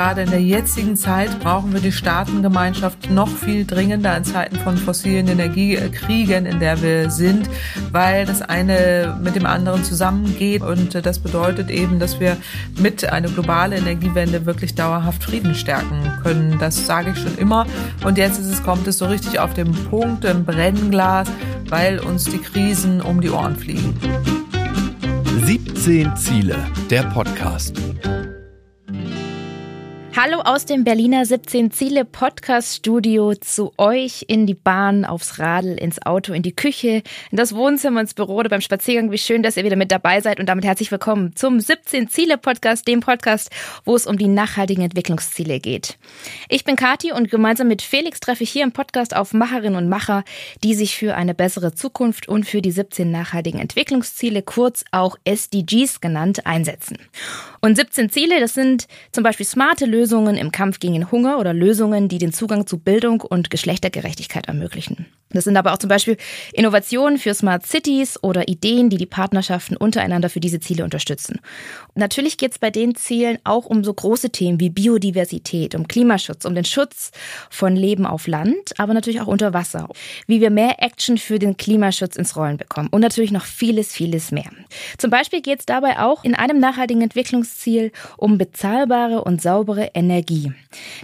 gerade in der jetzigen Zeit brauchen wir die Staatengemeinschaft noch viel dringender in Zeiten von fossilen Energiekriegen, in der wir sind, weil das eine mit dem anderen zusammengeht. Und das bedeutet eben, dass wir mit einer globalen Energiewende wirklich dauerhaft Frieden stärken können. Das sage ich schon immer. Und jetzt ist es, kommt es so richtig auf den Punkt im Brennglas, weil uns die Krisen um die Ohren fliegen. 17 Ziele, der Podcast. Hallo aus dem Berliner 17 Ziele Podcast Studio zu euch in die Bahn, aufs Radl, ins Auto, in die Küche, in das Wohnzimmer, ins Büro oder beim Spaziergang. Wie schön, dass ihr wieder mit dabei seid und damit herzlich willkommen zum 17 Ziele Podcast, dem Podcast, wo es um die nachhaltigen Entwicklungsziele geht. Ich bin Kati und gemeinsam mit Felix treffe ich hier im Podcast auf Macherinnen und Macher, die sich für eine bessere Zukunft und für die 17 nachhaltigen Entwicklungsziele, kurz auch SDGs genannt, einsetzen. Und 17 Ziele, das sind zum Beispiel smarte Lösungen, Lösungen im Kampf gegen Hunger oder Lösungen, die den Zugang zu Bildung und Geschlechtergerechtigkeit ermöglichen. Das sind aber auch zum Beispiel Innovationen für Smart Cities oder Ideen, die die Partnerschaften untereinander für diese Ziele unterstützen. Natürlich geht es bei den Zielen auch um so große Themen wie Biodiversität, um Klimaschutz, um den Schutz von Leben auf Land, aber natürlich auch unter Wasser. Wie wir mehr Action für den Klimaschutz ins Rollen bekommen und natürlich noch vieles, vieles mehr. Zum Beispiel geht es dabei auch in einem nachhaltigen Entwicklungsziel um bezahlbare und saubere Energie.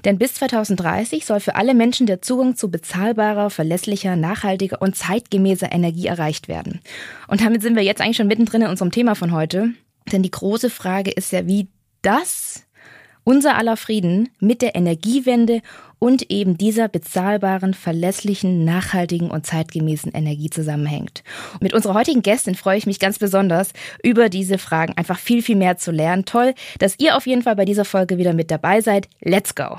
Denn bis 2030 soll für alle Menschen der Zugang zu bezahlbarer, verlässlicher, nachhaltiger und zeitgemäßer Energie erreicht werden. Und damit sind wir jetzt eigentlich schon mittendrin in unserem Thema von heute. Denn die große Frage ist ja, wie das unser aller Frieden mit der Energiewende und eben dieser bezahlbaren, verlässlichen, nachhaltigen und zeitgemäßen Energie zusammenhängt. Mit unserer heutigen Gästin freue ich mich ganz besonders, über diese Fragen einfach viel, viel mehr zu lernen. Toll, dass ihr auf jeden Fall bei dieser Folge wieder mit dabei seid. Let's go!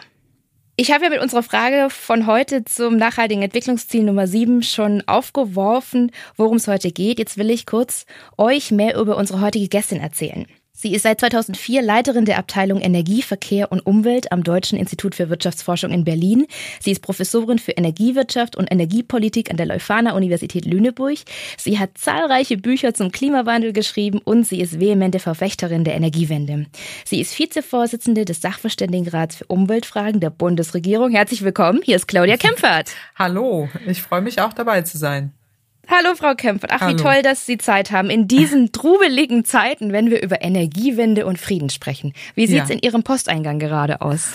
Ich habe ja mit unserer Frage von heute zum nachhaltigen Entwicklungsziel Nummer 7 schon aufgeworfen, worum es heute geht. Jetzt will ich kurz euch mehr über unsere heutige Gästin erzählen. Sie ist seit 2004 Leiterin der Abteilung Energie, Verkehr und Umwelt am Deutschen Institut für Wirtschaftsforschung in Berlin. Sie ist Professorin für Energiewirtschaft und Energiepolitik an der Leuphana Universität Lüneburg. Sie hat zahlreiche Bücher zum Klimawandel geschrieben und sie ist vehemente Verfechterin der Energiewende. Sie ist Vizevorsitzende des Sachverständigenrats für Umweltfragen der Bundesregierung. Herzlich willkommen. Hier ist Claudia Kempfert. Hallo, ich freue mich auch dabei zu sein. Hallo, Frau Kempfert. Ach, Hallo. wie toll, dass Sie Zeit haben in diesen trubeligen Zeiten, wenn wir über Energiewende und Frieden sprechen. Wie sieht's ja. in Ihrem Posteingang gerade aus?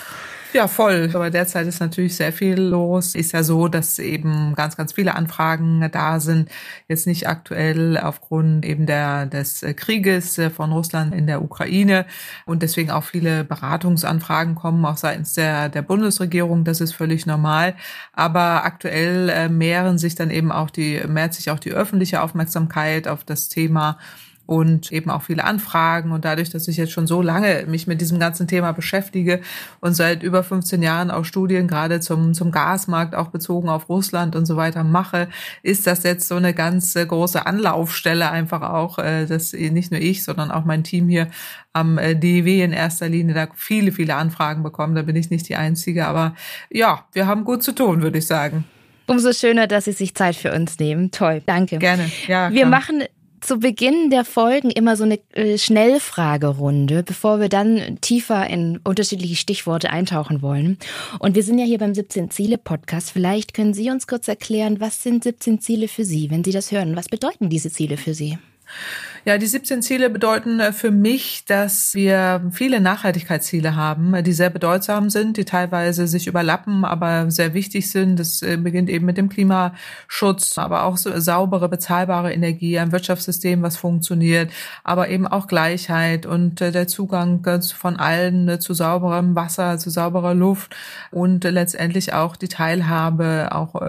Ja, voll. Aber derzeit ist natürlich sehr viel los. Ist ja so, dass eben ganz, ganz viele Anfragen da sind. Jetzt nicht aktuell aufgrund eben der, des Krieges von Russland in der Ukraine und deswegen auch viele Beratungsanfragen kommen, auch seitens der, der Bundesregierung. Das ist völlig normal. Aber aktuell äh, mehren sich dann eben auch die, mehrt sich auch die öffentliche Aufmerksamkeit auf das Thema und eben auch viele Anfragen. Und dadurch, dass ich jetzt schon so lange mich mit diesem ganzen Thema beschäftige und seit über 15 Jahren auch Studien gerade zum, zum Gasmarkt, auch bezogen auf Russland und so weiter mache, ist das jetzt so eine ganz äh, große Anlaufstelle einfach auch, äh, dass nicht nur ich, sondern auch mein Team hier am äh, DEW in erster Linie da viele, viele Anfragen bekommen. Da bin ich nicht die Einzige. Aber ja, wir haben gut zu tun, würde ich sagen. Umso schöner, dass Sie sich Zeit für uns nehmen. Toll, danke. Gerne. Ja, wir machen zu Beginn der Folgen immer so eine äh, Schnellfragerunde, bevor wir dann tiefer in unterschiedliche Stichworte eintauchen wollen. Und wir sind ja hier beim 17 Ziele Podcast. Vielleicht können Sie uns kurz erklären, was sind 17 Ziele für Sie, wenn Sie das hören? Was bedeuten diese Ziele für Sie? Ja, die 17 Ziele bedeuten äh, für mich, dass wir viele Nachhaltigkeitsziele haben, äh, die sehr bedeutsam sind, die teilweise sich überlappen, aber sehr wichtig sind. Das äh, beginnt eben mit dem Klimaschutz, aber auch saubere, bezahlbare Energie, ein Wirtschaftssystem, was funktioniert, aber eben auch Gleichheit und der Zugang von allen zu sauberem Wasser, zu sauberer Luft und letztendlich auch die Teilhabe, auch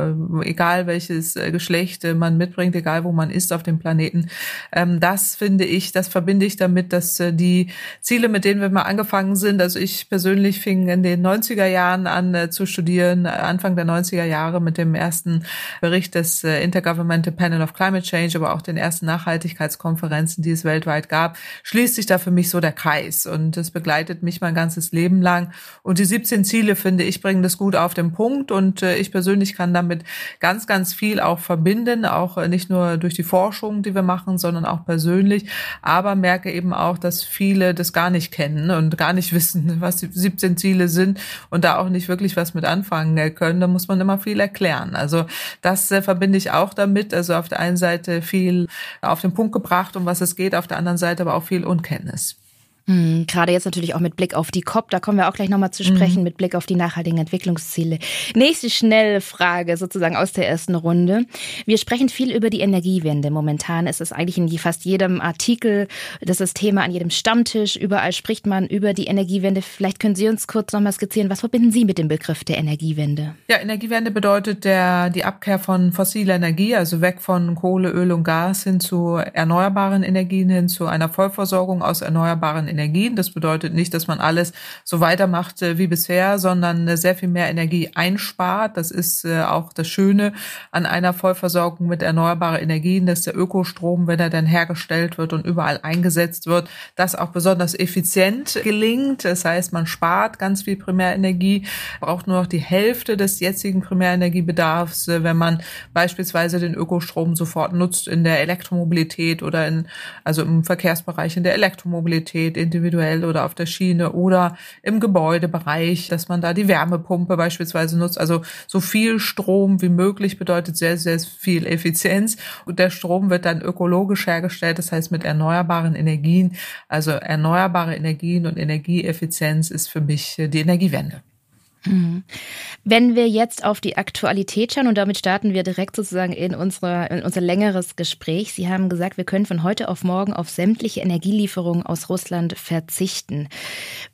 egal welches Geschlecht man mitbringt, egal wo man ist auf dem Planeten. Ähm, das das finde ich, das verbinde ich damit, dass äh, die Ziele, mit denen wir mal angefangen sind, also ich persönlich fing in den 90er Jahren an äh, zu studieren, äh, Anfang der 90er Jahre mit dem ersten Bericht des Intergovernmental Panel of Climate Change, aber auch den ersten Nachhaltigkeitskonferenzen, die es weltweit gab, schließt sich da für mich so der Kreis. Und das begleitet mich mein ganzes Leben lang. Und die 17 Ziele, finde ich, bringen das gut auf den Punkt. Und ich persönlich kann damit ganz, ganz viel auch verbinden, auch nicht nur durch die Forschung, die wir machen, sondern auch persönlich, aber merke eben auch, dass viele das gar nicht kennen und gar nicht wissen, was die 17 Ziele sind und da auch nicht wirklich was mit anfangen können. Da muss man immer viel erklären. Also das äh, verbinde ich auch damit. Also auf der einen Seite viel auf den Punkt gebracht, um was es geht, auf der anderen Seite aber auch viel Unkenntnis. Mhm, gerade jetzt natürlich auch mit Blick auf die COP, da kommen wir auch gleich nochmal zu sprechen, mhm. mit Blick auf die nachhaltigen Entwicklungsziele. Nächste schnelle Frage sozusagen aus der ersten Runde. Wir sprechen viel über die Energiewende. Momentan ist es eigentlich in fast jedem Artikel, das ist Thema an jedem Stammtisch, überall spricht man über die Energiewende. Vielleicht können Sie uns kurz nochmal skizzieren, was verbinden Sie mit dem Begriff der Energiewende? Ja, Energiewende bedeutet der, die Abkehr von fossiler Energie, also weg von Kohle, Öl und Gas hin zu erneuerbaren Energien, hin zu einer Vollversorgung aus erneuerbaren Energien. Das bedeutet nicht, dass man alles so weitermacht äh, wie bisher, sondern äh, sehr viel mehr Energie einspart. Das ist äh, auch das Schöne an einer Vollversorgung mit erneuerbaren Energien, dass der Ökostrom, wenn er dann hergestellt wird und überall eingesetzt wird, das auch besonders effizient gelingt. Das heißt, man spart ganz viel Primärenergie, braucht nur noch die Hälfte des jetzigen Primärenergiebedarfs, wenn man beispielsweise den Ökostrom sofort nutzt in der Elektromobilität oder in, also im Verkehrsbereich in der Elektromobilität, individuell oder auf der Schiene oder im Gebäudebereich, dass man da die Wärmepumpe beispielsweise nutzt. Also so viel Strom wie möglich bedeutet sehr, sehr viel Effizienz. Und der Strom wird dann ökologisch hergestellt, das heißt mit erneuerbaren Energien. Also erneuerbare Energien und Energieeffizienz ist für mich die Energiewende. Mhm. Wenn wir jetzt auf die Aktualität schauen und damit starten wir direkt sozusagen in, unsere, in unser längeres Gespräch. Sie haben gesagt, wir können von heute auf morgen auf sämtliche Energielieferungen aus Russland verzichten.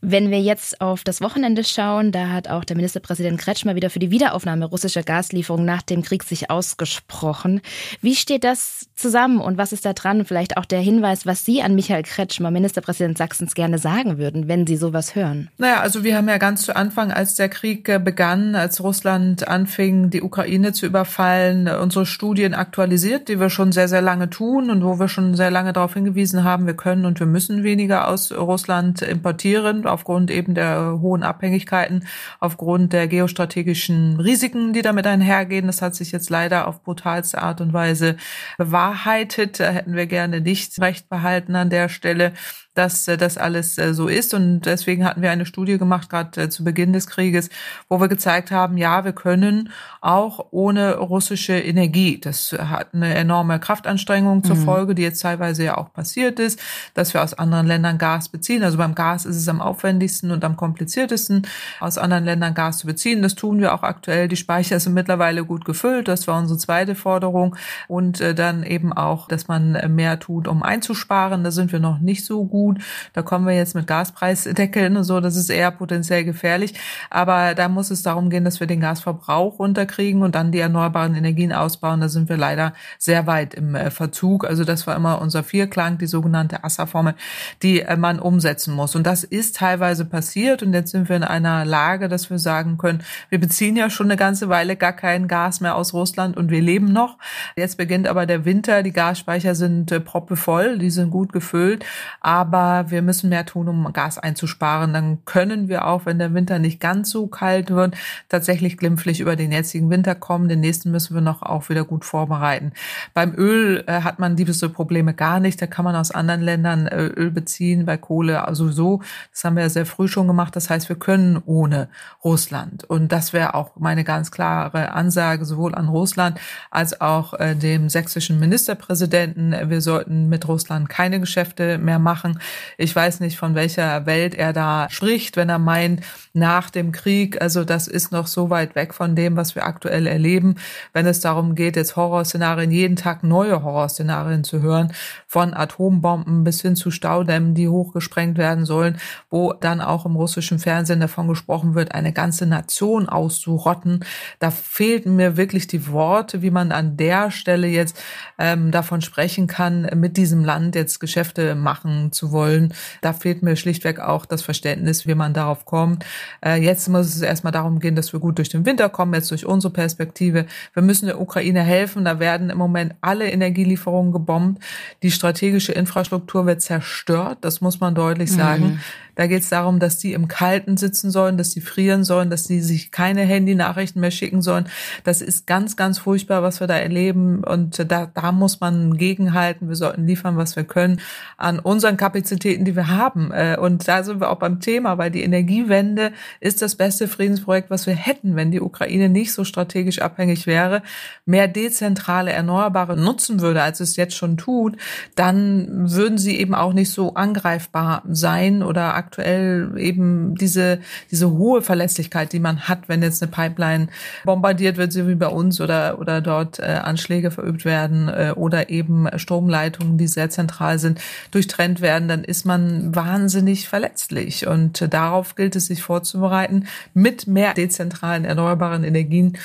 Wenn wir jetzt auf das Wochenende schauen, da hat auch der Ministerpräsident Kretschmer wieder für die Wiederaufnahme russischer Gaslieferungen nach dem Krieg sich ausgesprochen. Wie steht das zusammen und was ist da dran? Vielleicht auch der Hinweis, was Sie an Michael Kretschmer, Ministerpräsident Sachsens, gerne sagen würden, wenn Sie sowas hören. Naja, also wir haben ja ganz zu Anfang, als der Krieg äh, begann, als Russland anfing, die Ukraine zu überfallen, unsere Studien aktualisiert, die wir schon sehr, sehr lange tun und wo wir schon sehr lange darauf hingewiesen haben, wir können und wir müssen weniger aus Russland importieren, aufgrund eben der hohen Abhängigkeiten, aufgrund der geostrategischen Risiken, die damit einhergehen. Das hat sich jetzt leider auf brutalste Art und Weise bewahrheitet. Da hätten wir gerne nicht recht behalten an der Stelle dass äh, das alles äh, so ist. Und deswegen hatten wir eine Studie gemacht, gerade äh, zu Beginn des Krieges, wo wir gezeigt haben, ja, wir können auch ohne russische Energie. Das hat eine enorme Kraftanstrengung zur mhm. Folge, die jetzt teilweise ja auch passiert ist, dass wir aus anderen Ländern Gas beziehen. Also beim Gas ist es am aufwendigsten und am kompliziertesten, aus anderen Ländern Gas zu beziehen. Das tun wir auch aktuell. Die Speicher sind mittlerweile gut gefüllt. Das war unsere zweite Forderung. Und dann eben auch, dass man mehr tut, um einzusparen. Da sind wir noch nicht so gut gut. Da kommen wir jetzt mit Gaspreisdeckeln und so, das ist eher potenziell gefährlich. Aber da muss es darum gehen, dass wir den Gasverbrauch runterkriegen und dann die erneuerbaren Energien ausbauen. Da sind wir leider sehr weit im äh, Verzug. Also das war immer unser Vierklang, die sogenannte ASSA-Formel, die äh, man umsetzen muss. Und das ist teilweise passiert. Und jetzt sind wir in einer Lage, dass wir sagen können, wir beziehen ja schon eine ganze Weile gar kein Gas mehr aus Russland und wir leben noch. Jetzt beginnt aber der Winter. Die Gasspeicher sind äh, proppevoll, die sind gut gefüllt. Aber aber wir müssen mehr tun, um Gas einzusparen. Dann können wir auch, wenn der Winter nicht ganz so kalt wird, tatsächlich glimpflich über den jetzigen Winter kommen. Den nächsten müssen wir noch auch wieder gut vorbereiten. Beim Öl äh, hat man diese Probleme gar nicht. Da kann man aus anderen Ländern äh, Öl beziehen, bei Kohle sowieso. Das haben wir ja sehr früh schon gemacht. Das heißt, wir können ohne Russland. Und das wäre auch meine ganz klare Ansage, sowohl an Russland als auch äh, dem sächsischen Ministerpräsidenten. Wir sollten mit Russland keine Geschäfte mehr machen. Ich weiß nicht, von welcher Welt er da spricht, wenn er meint, nach dem Krieg, also das ist noch so weit weg von dem, was wir aktuell erleben, wenn es darum geht, jetzt Horrorszenarien, jeden Tag neue Horrorszenarien zu hören, von Atombomben bis hin zu Staudämmen, die hochgesprengt werden sollen, wo dann auch im russischen Fernsehen davon gesprochen wird, eine ganze Nation auszurotten. Da fehlten mir wirklich die Worte, wie man an der Stelle jetzt ähm, davon sprechen kann, mit diesem Land jetzt Geschäfte machen zu wollen. Da fehlt mir schlichtweg auch das Verständnis, wie man darauf kommt. Äh, jetzt muss es erstmal darum gehen, dass wir gut durch den Winter kommen, jetzt durch unsere Perspektive. Wir müssen der Ukraine helfen. Da werden im Moment alle Energielieferungen gebombt. Die strategische Infrastruktur wird zerstört. Das muss man deutlich sagen. Mhm. Da geht es darum, dass die im Kalten sitzen sollen, dass die frieren sollen, dass die sich keine Handynachrichten mehr schicken sollen. Das ist ganz, ganz furchtbar, was wir da erleben. Und da, da muss man gegenhalten. Wir sollten liefern, was wir können an unseren Kapazitäten, die wir haben. Äh, und da sind wir auch beim Thema, weil die Energiewende ist das beste Friedensprojekt, was wir hätten, wenn die Ukraine nicht so strategisch abhängig wäre, mehr dezentrale Erneuerbare nutzen würde, als es jetzt schon tut, dann würden sie eben auch nicht so angreifbar sein oder aktuell eben diese, diese hohe Verlässlichkeit, die man hat, wenn jetzt eine Pipeline bombardiert wird, so wie bei uns oder, oder dort äh, Anschläge verübt werden äh, oder eben Stromleitungen, die sehr zentral sind, durchtrennt werden, dann ist man wahnsinnig verletzlich. Und äh, darauf gilt es sich vorzubereiten mit mehr dezentralen erneuerbaren Energien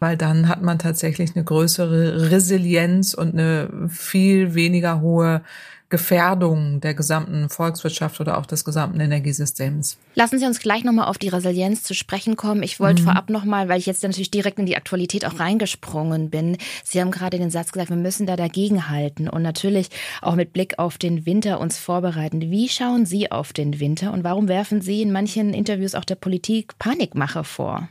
weil dann hat man tatsächlich eine größere Resilienz und eine viel weniger hohe Gefährdung der gesamten Volkswirtschaft oder auch des gesamten Energiesystems. Lassen Sie uns gleich nochmal auf die Resilienz zu sprechen kommen. Ich wollte mhm. vorab nochmal, weil ich jetzt natürlich direkt in die Aktualität auch reingesprungen bin. Sie haben gerade den Satz gesagt, wir müssen da dagegenhalten und natürlich auch mit Blick auf den Winter uns vorbereiten. Wie schauen Sie auf den Winter und warum werfen Sie in manchen Interviews auch der Politik Panikmache vor?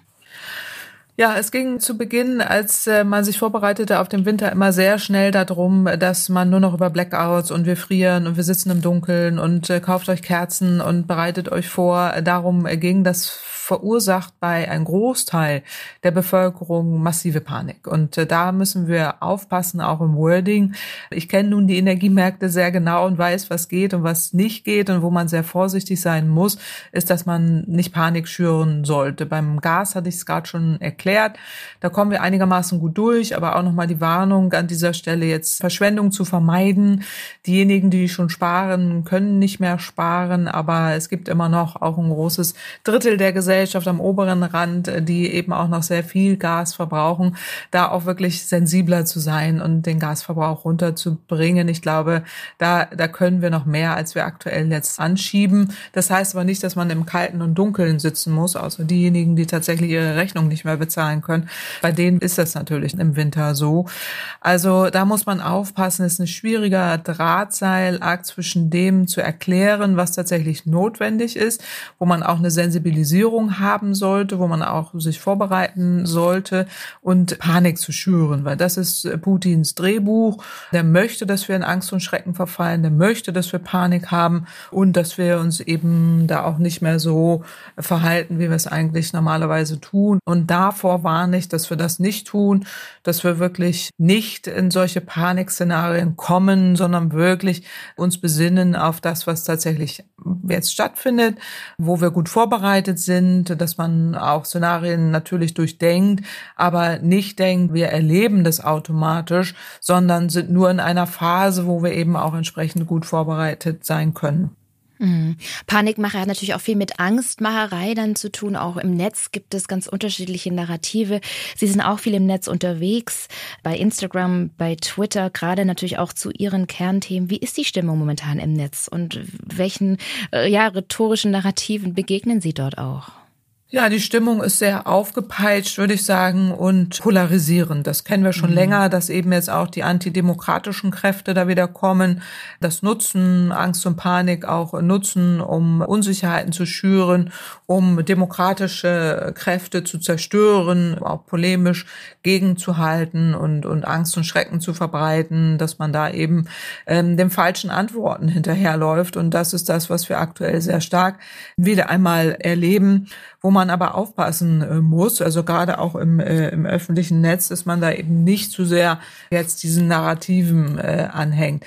Ja, es ging zu Beginn, als äh, man sich vorbereitete auf den Winter, immer sehr schnell darum, dass man nur noch über Blackouts und wir frieren und wir sitzen im Dunkeln und äh, kauft euch Kerzen und bereitet euch vor. Darum ging das verursacht bei einem Großteil der Bevölkerung massive Panik. Und äh, da müssen wir aufpassen, auch im Wording. Ich kenne nun die Energiemärkte sehr genau und weiß, was geht und was nicht geht und wo man sehr vorsichtig sein muss, ist, dass man nicht Panik schüren sollte. Beim Gas hatte ich es gerade schon erklärt. Da kommen wir einigermaßen gut durch, aber auch nochmal die Warnung an dieser Stelle jetzt Verschwendung zu vermeiden. Diejenigen, die schon sparen, können nicht mehr sparen, aber es gibt immer noch auch ein großes Drittel der Gesellschaft, am oberen Rand, die eben auch noch sehr viel Gas verbrauchen, da auch wirklich sensibler zu sein und den Gasverbrauch runterzubringen. Ich glaube, da, da können wir noch mehr, als wir aktuell jetzt anschieben. Das heißt aber nicht, dass man im Kalten und Dunkeln sitzen muss, außer diejenigen, die tatsächlich ihre Rechnung nicht mehr bezahlen können. Bei denen ist das natürlich im Winter so. Also da muss man aufpassen. Es ist ein schwieriger Drahtseilakt zwischen dem zu erklären, was tatsächlich notwendig ist, wo man auch eine Sensibilisierung haben sollte, wo man auch sich vorbereiten sollte und Panik zu schüren, weil das ist Putins Drehbuch. Der möchte, dass wir in Angst und Schrecken verfallen, der möchte, dass wir Panik haben und dass wir uns eben da auch nicht mehr so verhalten, wie wir es eigentlich normalerweise tun. Und davor warne ich, dass wir das nicht tun, dass wir wirklich nicht in solche Panikszenarien kommen, sondern wirklich uns besinnen auf das, was tatsächlich jetzt stattfindet, wo wir gut vorbereitet sind, dass man auch Szenarien natürlich durchdenkt, aber nicht denkt, wir erleben das automatisch, sondern sind nur in einer Phase, wo wir eben auch entsprechend gut vorbereitet sein können. Mhm. Panikmache hat natürlich auch viel mit Angstmacherei dann zu tun. Auch im Netz gibt es ganz unterschiedliche Narrative. Sie sind auch viel im Netz unterwegs, bei Instagram, bei Twitter, gerade natürlich auch zu Ihren Kernthemen. Wie ist die Stimmung momentan im Netz und welchen äh, ja, rhetorischen Narrativen begegnen Sie dort auch? Ja, die Stimmung ist sehr aufgepeitscht, würde ich sagen, und polarisierend. Das kennen wir schon mhm. länger, dass eben jetzt auch die antidemokratischen Kräfte da wieder kommen, das nutzen, Angst und Panik auch nutzen, um Unsicherheiten zu schüren, um demokratische Kräfte zu zerstören, auch polemisch gegenzuhalten und, und Angst und Schrecken zu verbreiten, dass man da eben ähm, den falschen Antworten hinterherläuft. Und das ist das, was wir aktuell sehr stark wieder einmal erleben wo man aber aufpassen äh, muss, also gerade auch im, äh, im öffentlichen Netz, dass man da eben nicht zu sehr jetzt diesen Narrativen äh, anhängt.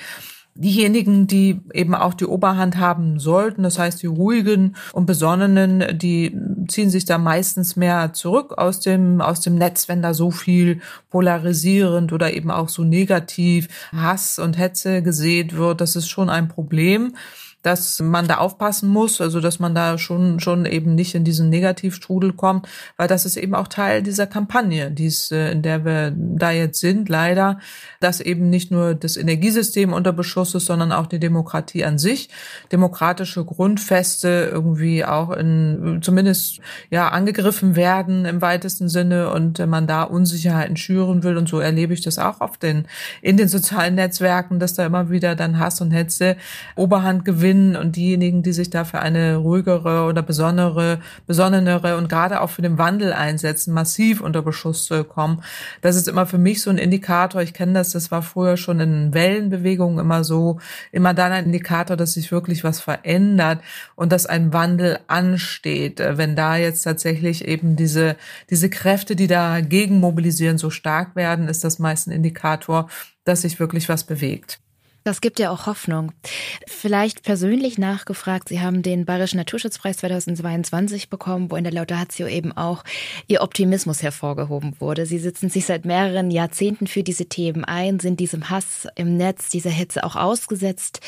Diejenigen, die eben auch die Oberhand haben sollten, das heißt die ruhigen und besonnenen, die ziehen sich da meistens mehr zurück aus dem aus dem Netz, wenn da so viel polarisierend oder eben auch so negativ Hass und Hetze gesät wird. Das ist schon ein Problem dass man da aufpassen muss, also dass man da schon schon eben nicht in diesen Negativstrudel kommt, weil das ist eben auch Teil dieser Kampagne, dies, äh, in der wir da jetzt sind, leider, dass eben nicht nur das Energiesystem unter Beschuss ist, sondern auch die Demokratie an sich, demokratische Grundfeste irgendwie auch in zumindest ja angegriffen werden im weitesten Sinne und man da Unsicherheiten schüren will. Und so erlebe ich das auch auf den in den sozialen Netzwerken, dass da immer wieder dann Hass und Hetze Oberhand gewinnt bin und diejenigen, die sich da für eine ruhigere oder besondere, besonnenere und gerade auch für den Wandel einsetzen, massiv unter Beschuss kommen. Das ist immer für mich so ein Indikator. Ich kenne das, das war früher schon in Wellenbewegungen immer so, immer dann ein Indikator, dass sich wirklich was verändert und dass ein Wandel ansteht. Wenn da jetzt tatsächlich eben diese, diese Kräfte, die dagegen mobilisieren, so stark werden, ist das meist ein Indikator, dass sich wirklich was bewegt. Das gibt ja auch Hoffnung. Vielleicht persönlich nachgefragt, Sie haben den Bayerischen Naturschutzpreis 2022 bekommen, wo in der Laudatio eben auch Ihr Optimismus hervorgehoben wurde. Sie sitzen sich seit mehreren Jahrzehnten für diese Themen ein, sind diesem Hass im Netz, dieser Hitze auch ausgesetzt.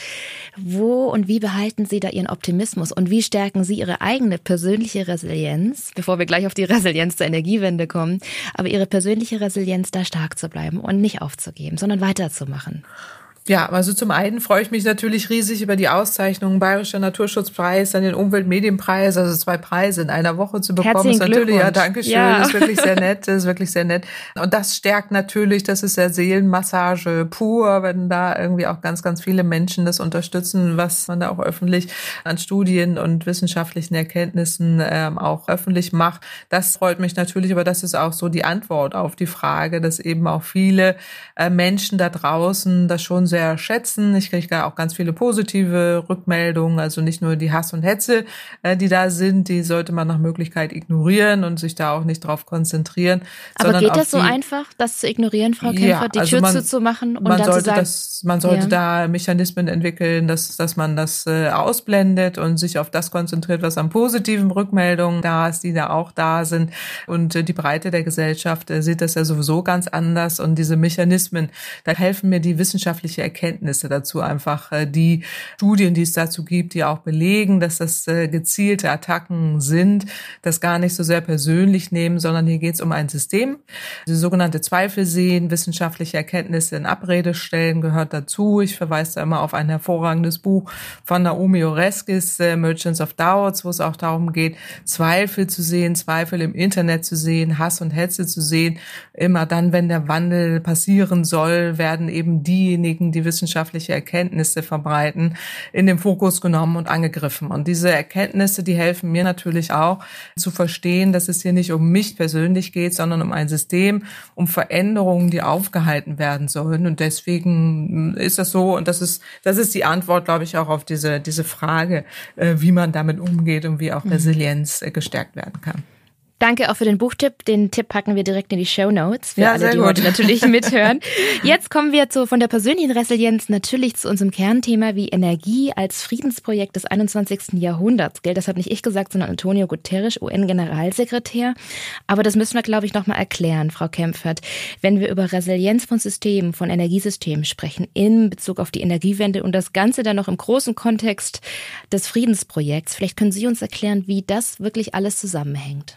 Wo und wie behalten Sie da Ihren Optimismus und wie stärken Sie Ihre eigene persönliche Resilienz, bevor wir gleich auf die Resilienz der Energiewende kommen, aber Ihre persönliche Resilienz da stark zu bleiben und nicht aufzugeben, sondern weiterzumachen? Ja, also zum einen freue ich mich natürlich riesig über die Auszeichnung Bayerischer Naturschutzpreis, dann den Umweltmedienpreis, also zwei Preise in einer Woche zu bekommen. Herzlichen ist natürlich, ja, danke schön, ja. ist wirklich sehr nett, ist wirklich sehr nett. Und das stärkt natürlich, das ist ja Seelenmassage pur, wenn da irgendwie auch ganz, ganz viele Menschen das unterstützen, was man da auch öffentlich an Studien und wissenschaftlichen Erkenntnissen ähm, auch öffentlich macht. Das freut mich natürlich, aber das ist auch so die Antwort auf die Frage, dass eben auch viele äh, Menschen da draußen das schon sehr sehr schätzen. Ich kriege da auch ganz viele positive Rückmeldungen, also nicht nur die Hass und Hetze, äh, die da sind, die sollte man nach Möglichkeit ignorieren und sich da auch nicht drauf konzentrieren. Aber geht das so einfach, das zu ignorieren, Frau Kämpfer, ja, die also Tür man, zuzumachen und man dann sollte zu sagen, das, man sollte ja. da Mechanismen entwickeln, dass, dass man das äh, ausblendet und sich auf das konzentriert, was an positiven Rückmeldungen da ist, die da auch da sind. Und äh, die Breite der Gesellschaft äh, sieht das ja sowieso ganz anders und diese Mechanismen, da helfen mir die wissenschaftliche Erkenntnisse dazu einfach. Äh, die Studien, die es dazu gibt, die auch belegen, dass das äh, gezielte Attacken sind, das gar nicht so sehr persönlich nehmen, sondern hier geht es um ein System. Die sogenannte Zweifel sehen, wissenschaftliche Erkenntnisse in Abrede stellen, gehört dazu. Ich verweise da immer auf ein hervorragendes Buch von Naomi Oreskes, äh, Merchants of Doubts, wo es auch darum geht, Zweifel zu sehen, Zweifel im Internet zu sehen, Hass und Hetze zu sehen. Immer dann, wenn der Wandel passieren soll, werden eben diejenigen, die wissenschaftliche Erkenntnisse verbreiten, in den Fokus genommen und angegriffen. Und diese Erkenntnisse, die helfen mir natürlich auch zu verstehen, dass es hier nicht um mich persönlich geht, sondern um ein System, um Veränderungen, die aufgehalten werden sollen. Und deswegen ist das so, und das ist, das ist die Antwort, glaube ich, auch auf diese, diese Frage, äh, wie man damit umgeht und wie auch mhm. Resilienz äh, gestärkt werden kann. Danke auch für den Buchtipp. Den Tipp packen wir direkt in die Show Notes für ja, alle, die gut. heute natürlich mithören. Jetzt kommen wir zu, von der persönlichen Resilienz natürlich zu unserem Kernthema, wie Energie als Friedensprojekt des 21. Jahrhunderts gilt. Das hat nicht ich gesagt, sondern Antonio Guterres, UN-Generalsekretär. Aber das müssen wir, glaube ich, nochmal erklären, Frau Kempfert. Wenn wir über Resilienz von Systemen, von Energiesystemen sprechen, in Bezug auf die Energiewende und das Ganze dann noch im großen Kontext des Friedensprojekts, vielleicht können Sie uns erklären, wie das wirklich alles zusammenhängt.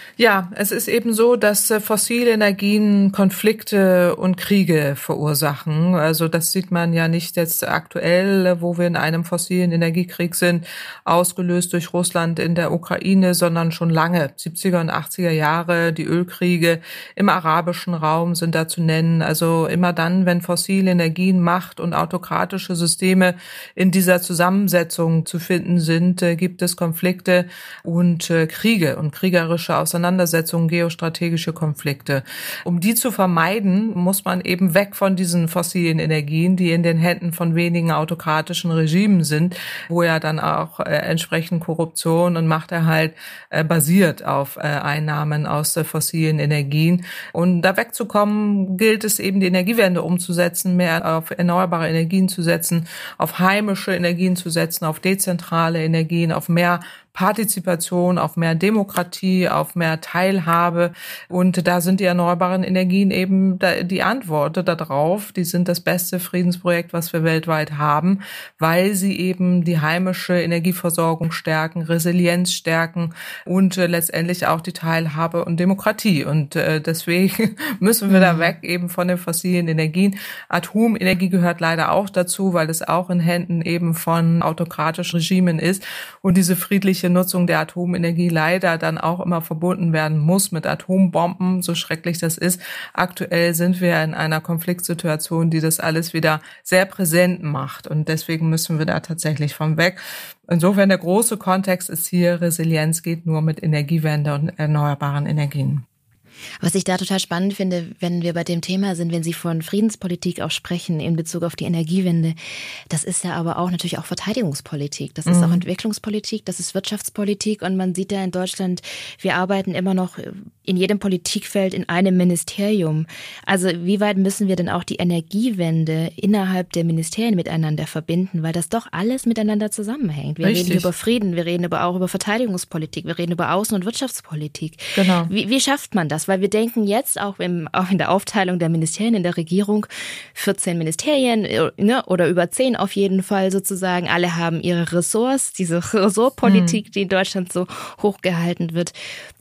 Ja, es ist eben so, dass äh, fossile Energien Konflikte und Kriege verursachen. Also das sieht man ja nicht jetzt aktuell, wo wir in einem fossilen Energiekrieg sind, ausgelöst durch Russland in der Ukraine, sondern schon lange, 70er und 80er Jahre, die Ölkriege im arabischen Raum sind da zu nennen. Also immer dann, wenn fossile Energien Macht und autokratische Systeme in dieser Zusammensetzung zu finden sind, äh, gibt es Konflikte und äh, Kriege und kriegerische Auseinandersetzungen Auseinandersetzungen, geostrategische Konflikte. Um die zu vermeiden, muss man eben weg von diesen fossilen Energien, die in den Händen von wenigen autokratischen Regimen sind, wo ja dann auch äh, entsprechend Korruption und Machterhalt äh, basiert auf äh, Einnahmen aus äh, fossilen Energien. Und da wegzukommen, gilt es eben die Energiewende umzusetzen, mehr auf erneuerbare Energien zu setzen, auf heimische Energien zu setzen, auf dezentrale Energien, auf mehr Partizipation, auf mehr Demokratie, auf mehr Teilhabe. Und da sind die erneuerbaren Energien eben die Antwort darauf. Die sind das beste Friedensprojekt, was wir weltweit haben, weil sie eben die heimische Energieversorgung stärken, Resilienz stärken und äh, letztendlich auch die Teilhabe und Demokratie. Und äh, deswegen müssen wir da mhm. weg eben von den fossilen Energien. Atomenergie gehört leider auch dazu, weil es auch in Händen eben von autokratischen Regimen ist. Und diese friedliche tägliche Nutzung der Atomenergie leider dann auch immer verbunden werden muss mit Atombomben, so schrecklich das ist. Aktuell sind wir in einer Konfliktsituation, die das alles wieder sehr präsent macht. Und deswegen müssen wir da tatsächlich von weg. Insofern der große Kontext ist hier, Resilienz geht nur mit Energiewende und erneuerbaren Energien. Was ich da total spannend finde, wenn wir bei dem Thema sind, wenn Sie von Friedenspolitik auch sprechen in Bezug auf die Energiewende, das ist ja aber auch natürlich auch Verteidigungspolitik, das ist mhm. auch Entwicklungspolitik, das ist Wirtschaftspolitik und man sieht ja in Deutschland, wir arbeiten immer noch in jedem Politikfeld in einem Ministerium. Also wie weit müssen wir denn auch die Energiewende innerhalb der Ministerien miteinander verbinden, weil das doch alles miteinander zusammenhängt. Wir Richtig. reden über Frieden, wir reden aber auch über Verteidigungspolitik, wir reden über Außen- und Wirtschaftspolitik. Genau. Wie, wie schafft man das? Weil wir denken jetzt auch, im, auch in der Aufteilung der Ministerien in der Regierung, 14 Ministerien ne, oder über 10 auf jeden Fall sozusagen, alle haben ihre Ressorts, diese Ressortpolitik, hm. die in Deutschland so hochgehalten wird.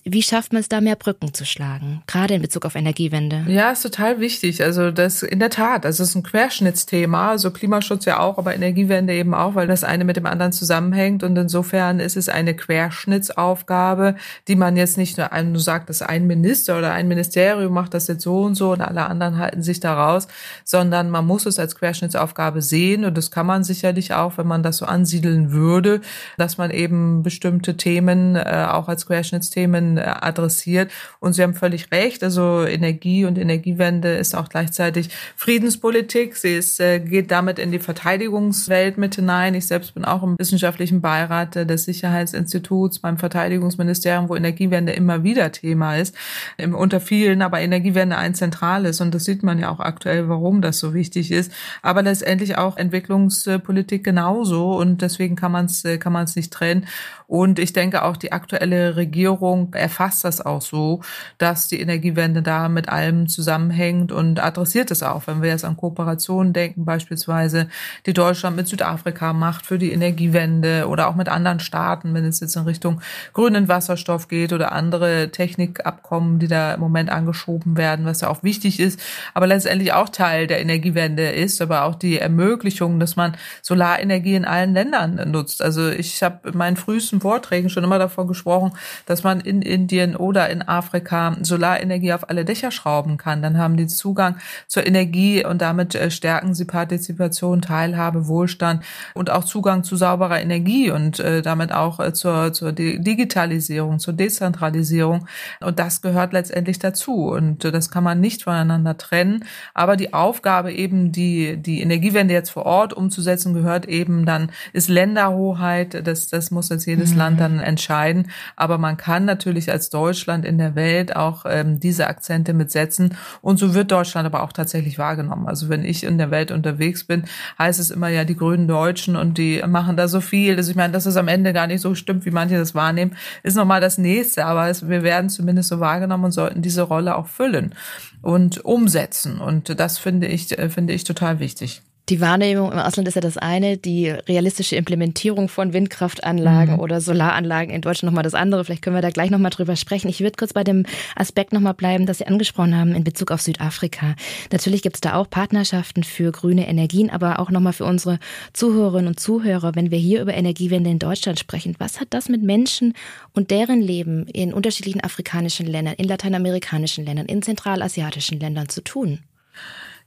Wie schafft man es da mehr Brücken zu schlagen, gerade in Bezug auf Energiewende? Ja, ist total wichtig. Also das in der Tat, das ist ein Querschnittsthema, also Klimaschutz ja auch, aber Energiewende eben auch, weil das eine mit dem anderen zusammenhängt und insofern ist es eine Querschnittsaufgabe, die man jetzt nicht nur einem nur sagt, dass ein Minister oder ein Ministerium macht das jetzt so und so und alle anderen halten sich da raus, sondern man muss es als Querschnittsaufgabe sehen und das kann man sicherlich auch, wenn man das so ansiedeln würde, dass man eben bestimmte Themen äh, auch als Querschnittsthemen äh, adressiert. Und Sie haben völlig recht. Also Energie und Energiewende ist auch gleichzeitig Friedenspolitik. Sie ist, äh, geht damit in die Verteidigungswelt mit hinein. Ich selbst bin auch im wissenschaftlichen Beirat des Sicherheitsinstituts beim Verteidigungsministerium, wo Energiewende immer wieder Thema ist. Unter vielen aber Energiewende ein zentrales. Und das sieht man ja auch aktuell, warum das so wichtig ist. Aber letztendlich auch Entwicklungspolitik genauso. Und deswegen kann man es kann man es nicht trennen. Und ich denke auch die aktuelle Regierung erfasst das auch so, dass die Energiewende da mit allem zusammenhängt und adressiert es auch. Wenn wir jetzt an Kooperationen denken, beispielsweise, die Deutschland mit Südafrika macht für die Energiewende oder auch mit anderen Staaten, wenn es jetzt in Richtung grünen Wasserstoff geht oder andere Technikabkommen, die da im Moment angeschoben werden, was ja auch wichtig ist, aber letztendlich auch Teil der Energiewende ist, aber auch die Ermöglichung, dass man Solarenergie in allen Ländern nutzt. Also ich habe meinen frühesten Vorträgen schon immer davon gesprochen, dass man in Indien oder in Afrika Solarenergie auf alle Dächer schrauben kann. Dann haben die Zugang zur Energie und damit äh, stärken sie Partizipation, Teilhabe, Wohlstand und auch Zugang zu sauberer Energie und äh, damit auch äh, zur, zur Digitalisierung, zur Dezentralisierung. Und das gehört letztendlich dazu. Und das kann man nicht voneinander trennen. Aber die Aufgabe eben, die, die Energiewende jetzt vor Ort umzusetzen, gehört eben dann, ist Länderhoheit. Das, das muss jetzt jedes jedes Land dann entscheiden. Aber man kann natürlich als Deutschland in der Welt auch ähm, diese Akzente mitsetzen. Und so wird Deutschland aber auch tatsächlich wahrgenommen. Also wenn ich in der Welt unterwegs bin, heißt es immer ja, die grünen Deutschen und die machen da so viel. Also ich meine, dass es am Ende gar nicht so stimmt, wie manche das wahrnehmen, ist nochmal das nächste. Aber es, wir werden zumindest so wahrgenommen und sollten diese Rolle auch füllen und umsetzen. Und das finde ich, äh, finde ich total wichtig. Die Wahrnehmung im Ausland ist ja das eine, die realistische Implementierung von Windkraftanlagen mhm. oder Solaranlagen in Deutschland nochmal das andere. Vielleicht können wir da gleich nochmal drüber sprechen. Ich würde kurz bei dem Aspekt nochmal bleiben, das Sie angesprochen haben in Bezug auf Südafrika. Natürlich gibt es da auch Partnerschaften für grüne Energien, aber auch nochmal für unsere Zuhörerinnen und Zuhörer, wenn wir hier über Energiewende in Deutschland sprechen. Was hat das mit Menschen und deren Leben in unterschiedlichen afrikanischen Ländern, in lateinamerikanischen Ländern, in zentralasiatischen Ländern zu tun?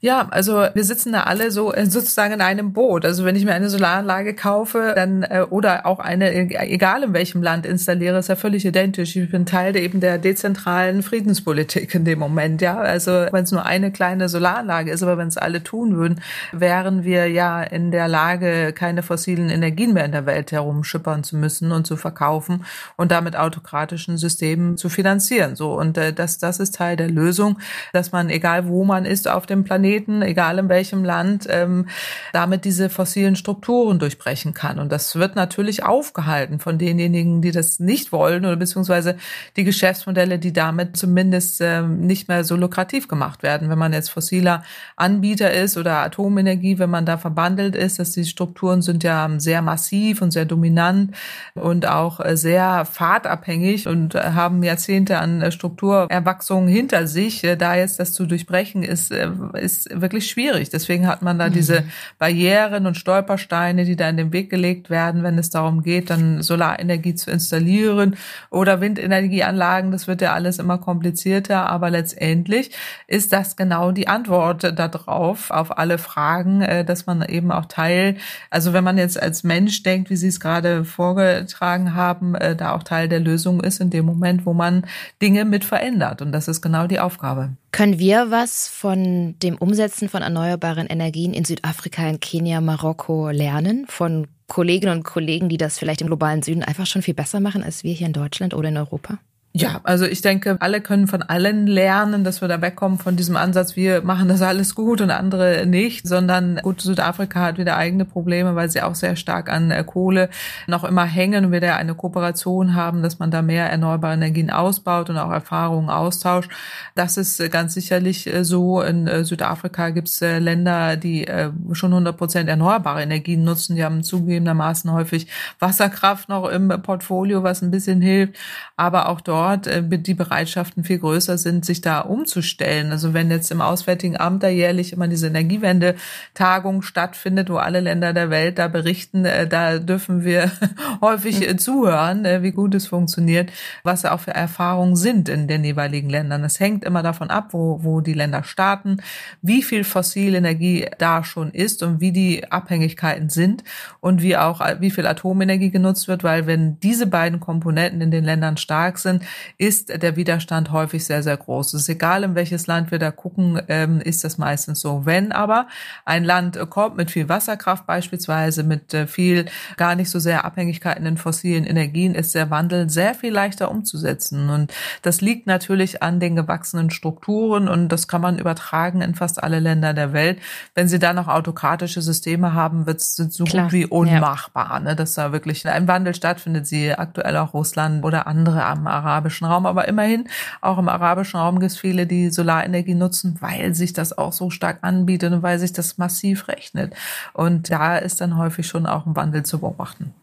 Ja, also wir sitzen da alle so äh, sozusagen in einem Boot. Also wenn ich mir eine Solaranlage kaufe, dann äh, oder auch eine, egal in welchem Land installiere, ist ja völlig identisch. Ich bin Teil eben der dezentralen Friedenspolitik in dem Moment. Ja, also wenn es nur eine kleine Solaranlage ist, aber wenn es alle tun würden, wären wir ja in der Lage, keine fossilen Energien mehr in der Welt herumschippern zu müssen und zu verkaufen und damit autokratischen Systemen zu finanzieren. So und äh, das das ist Teil der Lösung, dass man egal wo man ist auf dem Planeten Planeten, egal in welchem Land, ähm, damit diese fossilen Strukturen durchbrechen kann. Und das wird natürlich aufgehalten von denjenigen, die das nicht wollen oder beziehungsweise die Geschäftsmodelle, die damit zumindest ähm, nicht mehr so lukrativ gemacht werden. Wenn man jetzt fossiler Anbieter ist oder Atomenergie, wenn man da verbandelt ist, dass die Strukturen sind ja sehr massiv und sehr dominant und auch äh, sehr fahrtabhängig und äh, haben Jahrzehnte an äh, Strukturerwachsung hinter sich. Da jetzt das zu durchbrechen ist, ist ist wirklich schwierig. Deswegen hat man da mhm. diese Barrieren und Stolpersteine, die da in den Weg gelegt werden, wenn es darum geht, dann Solarenergie zu installieren oder Windenergieanlagen. Das wird ja alles immer komplizierter, aber letztendlich ist das genau die Antwort darauf, auf alle Fragen, äh, dass man eben auch Teil, also wenn man jetzt als Mensch denkt, wie Sie es gerade vorgetragen haben, äh, da auch Teil der Lösung ist in dem Moment, wo man Dinge mit verändert. Und das ist genau die Aufgabe. Können wir was von dem Umsetzen von erneuerbaren Energien in Südafrika, in Kenia, Marokko lernen? Von Kolleginnen und Kollegen, die das vielleicht im globalen Süden einfach schon viel besser machen als wir hier in Deutschland oder in Europa? Ja, also ich denke, alle können von allen lernen, dass wir da wegkommen von diesem Ansatz, wir machen das alles gut und andere nicht, sondern gut, Südafrika hat wieder eigene Probleme, weil sie auch sehr stark an äh, Kohle noch immer hängen und wir da eine Kooperation haben, dass man da mehr erneuerbare Energien ausbaut und auch Erfahrungen austauscht. Das ist äh, ganz sicherlich äh, so. In Südafrika gibt es Länder, die schon 100 Prozent erneuerbare Energien nutzen. Die haben zugegebenermaßen häufig Wasserkraft noch im Portfolio, was ein bisschen hilft, aber auch dort dort äh, die Bereitschaften viel größer sind, sich da umzustellen. Also wenn jetzt im Auswärtigen Amt da jährlich immer diese Energiewende-Tagung stattfindet, wo alle Länder der Welt da berichten, äh, da dürfen wir häufig äh, zuhören, wie gut es funktioniert, was auch für Erfahrungen sind in den jeweiligen Ländern. Das hängt immer davon ab, wo, wo die Länder starten, wie viel fossile Energie da schon ist und wie die Abhängigkeiten sind und wie auch, wie viel Atomenergie genutzt wird, weil wenn diese beiden Komponenten in den Ländern stark sind, ist der Widerstand häufig sehr, sehr groß. Es ist egal, in welches Land wir da gucken, ähm, ist das meistens so. Wenn aber ein Land kommt mit viel Wasserkraft beispielsweise, mit äh, viel gar nicht so sehr Abhängigkeiten in fossilen Energien, ist der Wandel sehr viel leichter umzusetzen. Und das liegt natürlich an den gewachsenen Strukturen und das kann man übertragen in fast alle Länder der Welt. Wenn sie dann noch autokratische Systeme haben, wird es so Klar. gut wie unmachbar, ja. ne, dass da wirklich ein Wandel stattfindet. Sie aktuell auch Russland oder andere am Arabischen arabischen Raum. Aber immerhin, auch im arabischen Raum gibt es viele, die Solarenergie nutzen, weil sich das auch so stark anbietet und weil sich das massiv rechnet. Und da ist dann häufig schon auch ein Wandel zu beobachten.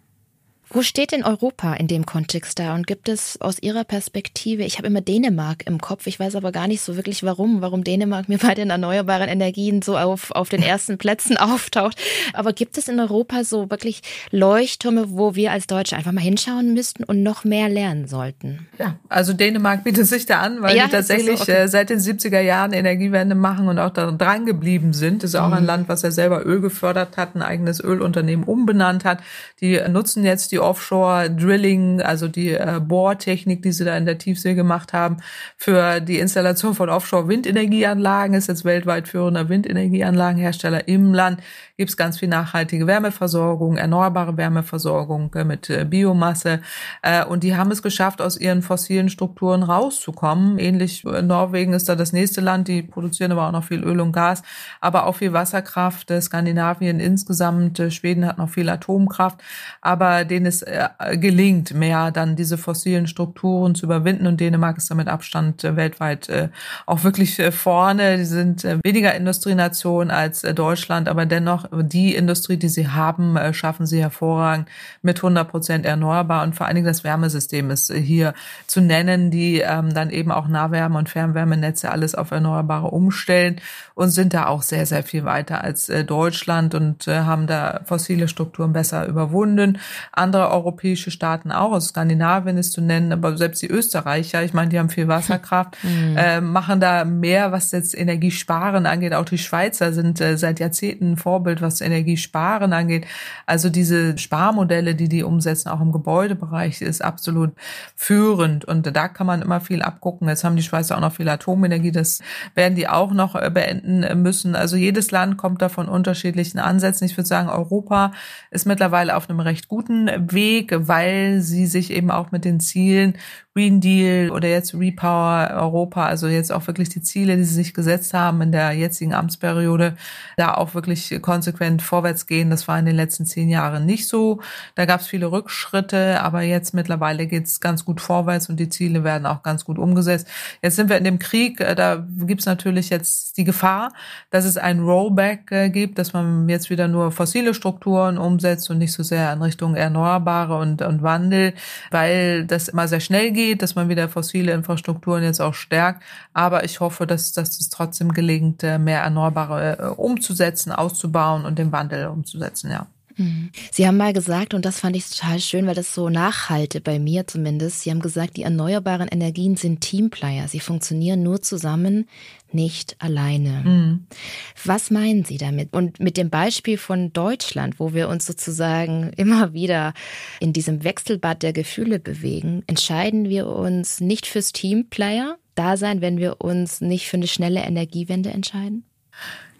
Wo steht denn Europa in dem Kontext da? Und gibt es aus Ihrer Perspektive, ich habe immer Dänemark im Kopf, ich weiß aber gar nicht so wirklich warum, warum Dänemark mir bei den erneuerbaren Energien so auf, auf den ersten Plätzen auftaucht. Aber gibt es in Europa so wirklich Leuchttürme, wo wir als Deutsche einfach mal hinschauen müssten und noch mehr lernen sollten? Ja, also Dänemark bietet sich da an, weil ja, die tatsächlich so, okay. Äh, seit den 70er Jahren Energiewende machen und auch da dran geblieben sind. Das ist auch mhm. ein Land, was ja selber Öl gefördert hat, ein eigenes Ölunternehmen umbenannt hat. Die nutzen jetzt die Offshore-Drilling, also die äh, Bohrtechnik, die sie da in der Tiefsee gemacht haben, für die Installation von Offshore-Windenergieanlagen, ist jetzt weltweit führender Windenergieanlagenhersteller im Land gibt es ganz viel nachhaltige Wärmeversorgung, erneuerbare Wärmeversorgung äh, mit äh, Biomasse. Äh, und die haben es geschafft, aus ihren fossilen Strukturen rauszukommen. Ähnlich Norwegen ist da das nächste Land, die produzieren aber auch noch viel Öl und Gas, aber auch viel Wasserkraft. Skandinavien insgesamt, Schweden hat noch viel Atomkraft, aber denen es gelingt, mehr dann diese fossilen Strukturen zu überwinden. Und Dänemark ist damit Abstand weltweit auch wirklich vorne. Die sind weniger Industrienation als Deutschland, aber dennoch die Industrie, die sie haben, äh, schaffen sie hervorragend mit 100 Prozent erneuerbar. Und vor allen Dingen das Wärmesystem ist äh, hier zu nennen, die ähm, dann eben auch Nahwärme- und Fernwärmenetze alles auf Erneuerbare umstellen und sind da auch sehr, sehr viel weiter als äh, Deutschland und haben da fossile Strukturen besser überwunden. Andere europäische Staaten auch, also Skandinavien ist zu nennen, aber selbst die Österreicher, ich meine, die haben viel Wasserkraft, mhm. äh, machen da mehr, was jetzt Energiesparen angeht. Auch die Schweizer sind äh, seit Jahrzehnten Vorbild was Energiesparen angeht. Also diese Sparmodelle, die die umsetzen, auch im Gebäudebereich, ist absolut führend. Und da kann man immer viel abgucken. Jetzt haben die Schweizer auch noch viel Atomenergie. Das werden die auch noch äh, beenden müssen. Also jedes Land kommt da von unterschiedlichen Ansätzen. Ich würde sagen, Europa ist mittlerweile auf einem recht guten Weg, weil sie sich eben auch mit den Zielen Green Deal oder jetzt Repower Europa, also jetzt auch wirklich die Ziele, die sie sich gesetzt haben in der jetzigen Amtsperiode, da auch wirklich konsequent vorwärts gehen. Das war in den letzten zehn Jahren nicht so. Da gab es viele Rückschritte, aber jetzt mittlerweile geht es ganz gut vorwärts und die Ziele werden auch ganz gut umgesetzt. Jetzt sind wir in dem Krieg, äh, da gibt es natürlich jetzt die Gefahr, dass es ein Rollback äh, gibt, dass man jetzt wieder nur fossile Strukturen umsetzt und nicht so sehr in Richtung Erneuerbare und, und Wandel, weil das immer sehr schnell geht, dass man wieder fossile Infrastrukturen jetzt auch stärkt. Aber ich hoffe, dass, dass es trotzdem gelingt, äh, mehr Erneuerbare umzusetzen, auszubauen und den Wandel umzusetzen, ja. Mhm. Sie haben mal gesagt, und das fand ich total schön, weil das so nachhalte bei mir zumindest. Sie haben gesagt, die erneuerbaren Energien sind Teamplayer. Sie funktionieren nur zusammen, nicht alleine. Mhm. Was meinen Sie damit? Und mit dem Beispiel von Deutschland, wo wir uns sozusagen immer wieder in diesem Wechselbad der Gefühle bewegen, entscheiden wir uns nicht fürs Teamplayer Dasein, wenn wir uns nicht für eine schnelle Energiewende entscheiden?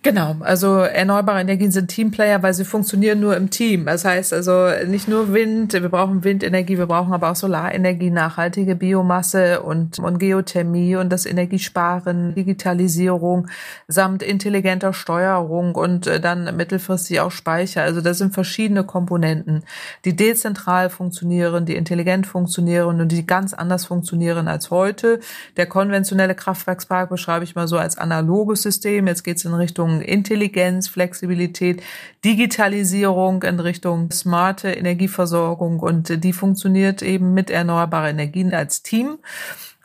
Genau, also erneuerbare Energien sind Teamplayer, weil sie funktionieren nur im Team. Das heißt also nicht nur Wind, wir brauchen Windenergie, wir brauchen aber auch Solarenergie, nachhaltige Biomasse und, und Geothermie und das Energiesparen, Digitalisierung samt intelligenter Steuerung und äh, dann mittelfristig auch Speicher. Also das sind verschiedene Komponenten, die dezentral funktionieren, die intelligent funktionieren und die ganz anders funktionieren als heute. Der konventionelle Kraftwerkspark beschreibe ich mal so als analoges System. Jetzt geht es in Richtung Richtung Intelligenz, Flexibilität, Digitalisierung, in Richtung smarte Energieversorgung und die funktioniert eben mit erneuerbaren Energien als Team.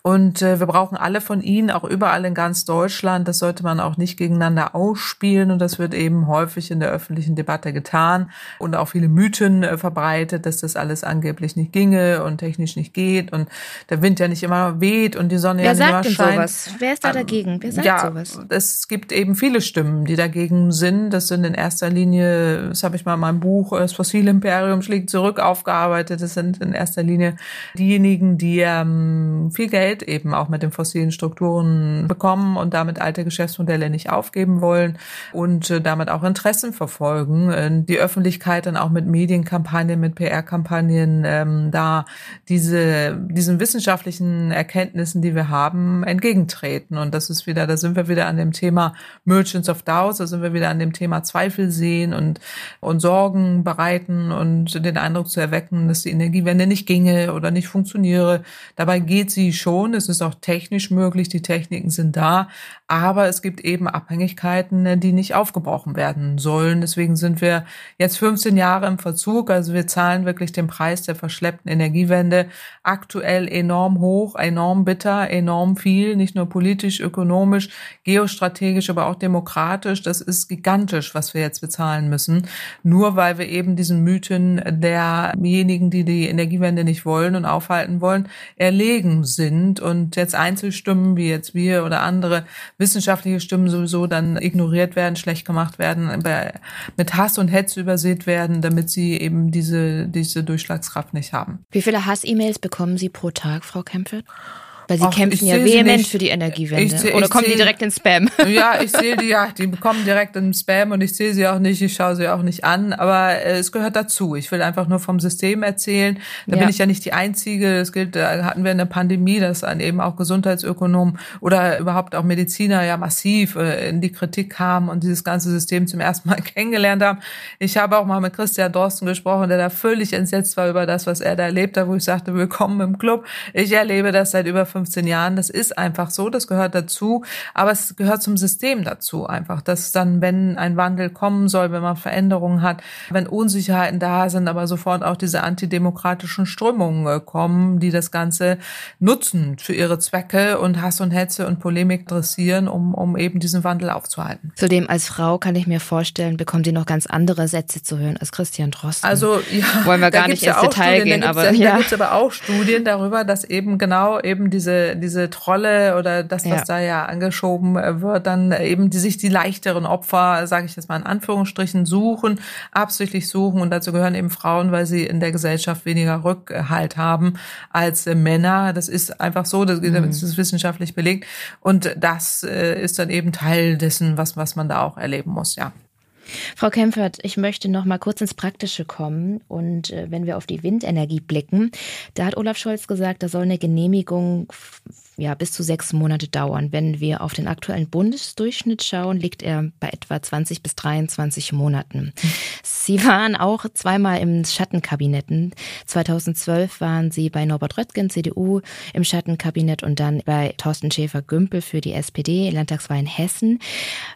Und äh, wir brauchen alle von ihnen, auch überall in ganz Deutschland. Das sollte man auch nicht gegeneinander ausspielen. Und das wird eben häufig in der öffentlichen Debatte getan und auch viele Mythen äh, verbreitet, dass das alles angeblich nicht ginge und technisch nicht geht und der Wind ja nicht immer weht und die Sonne Wer ja nicht immer sagt scheint. Sowas? Wer ist da ähm, dagegen? Wer sagt ja, sowas? Es gibt eben viele Stimmen, die dagegen sind. Das sind in erster Linie, das habe ich mal in meinem Buch, das fossile Imperium schlägt zurück aufgearbeitet. Das sind in erster Linie diejenigen, die ähm, viel Geld Geld eben auch mit den fossilen Strukturen bekommen und damit alte Geschäftsmodelle nicht aufgeben wollen und äh, damit auch Interessen verfolgen. Äh, die Öffentlichkeit dann auch mit Medienkampagnen, mit PR-Kampagnen ähm, da diese, diesen wissenschaftlichen Erkenntnissen, die wir haben, entgegentreten. Und das ist wieder, da sind wir wieder an dem Thema Merchants of Doubts, da sind wir wieder an dem Thema Zweifel sehen und, und Sorgen bereiten und den Eindruck zu erwecken, dass die Energiewende nicht ginge oder nicht funktioniere. Dabei geht sie schon schon. Es ist auch technisch möglich. Die Techniken sind da. Aber es gibt eben Abhängigkeiten, äh, die nicht aufgebrochen werden sollen. Deswegen sind wir jetzt 15 Jahre im Verzug. Also wir zahlen wirklich den Preis der verschleppten Energiewende aktuell enorm hoch, enorm bitter, enorm viel, nicht nur politisch, ökonomisch, geostrategisch, aber auch demokratisch. Das ist gigantisch, was wir jetzt bezahlen müssen. Nur weil wir eben diesen Mythen derjenigen, die die Energiewende nicht wollen und aufhalten wollen, erlegen sind und jetzt Einzelstimmen wie jetzt wir oder andere wissenschaftliche Stimmen sowieso dann ignoriert werden, schlecht gemacht werden, mit Hass und Hetze übersät werden, damit sie eben diese, diese Durchschlagskraft nicht haben. Wie viele Hass-E-Mails bekommen Sie pro Tag, Frau Kempfert? Weil sie Ach, kämpfen ja vehement für die Energiewende. Ich, Oder kommen die direkt in Spam? Ja, ich sehe die, ja, die kommen direkt in Spam und ich sehe sie auch nicht, ich schaue sie auch nicht an, aber äh, es gehört dazu. Ich will einfach nur vom System erzählen. Da ja. bin ich ja nicht die Einzige. Das gilt, da hatten wir in der Pandemie, dass dann eben auch Gesundheitsökonomen oder überhaupt auch Mediziner ja massiv äh, in die Kritik kamen und dieses ganze System zum ersten Mal kennengelernt haben. Ich habe auch mal mit Christian Dorsten gesprochen, der da völlig entsetzt war über das, was er da erlebt hat, wo ich sagte, willkommen im Club. Ich erlebe das seit über 15 Jahren. Das ist einfach so, das gehört dazu, aber es gehört zum System dazu einfach, dass dann, wenn ein Wandel kommen soll, wenn man Veränderungen hat, wenn Unsicherheiten da sind, aber sofort auch diese antidemokratischen Strömungen äh, kommen, die das Ganze nutzen für ihre Zwecke und Hass und Hetze und Polemik dressieren, um, um eben diesen Wandel aufzuhalten. Zudem als Frau kann ich mir vorstellen, bekommt ihr noch ganz andere Sätze zu hören als Christian Drosten. Also ja, wollen wir gar nicht ins Detail Studien, gehen, da aber ja. Da gibt es aber auch Studien darüber, dass eben genau eben diese diese, diese Trolle oder das, was ja. da ja angeschoben äh, wird, dann eben die sich die leichteren Opfer, sage ich jetzt mal in Anführungsstrichen, suchen, absichtlich suchen. Und dazu gehören eben Frauen, weil sie in der Gesellschaft weniger Rückhalt haben als äh, Männer. Das ist einfach so, das, mhm. das ist wissenschaftlich belegt. Und das äh, ist dann eben Teil dessen, was, was man da auch erleben muss, ja. Frau Kempfert, ich möchte noch mal kurz ins Praktische kommen. Und äh, wenn wir auf die Windenergie blicken, da hat Olaf Scholz gesagt, da soll eine Genehmigung ja, bis zu sechs Monate dauern. Wenn wir auf den aktuellen Bundesdurchschnitt schauen, liegt er bei etwa 20 bis 23 Monaten. Sie waren auch zweimal im Schattenkabinetten. 2012 waren Sie bei Norbert Röttgen, CDU, im Schattenkabinett und dann bei Thorsten Schäfer-Gümpel für die SPD, Landtagswahl in Hessen.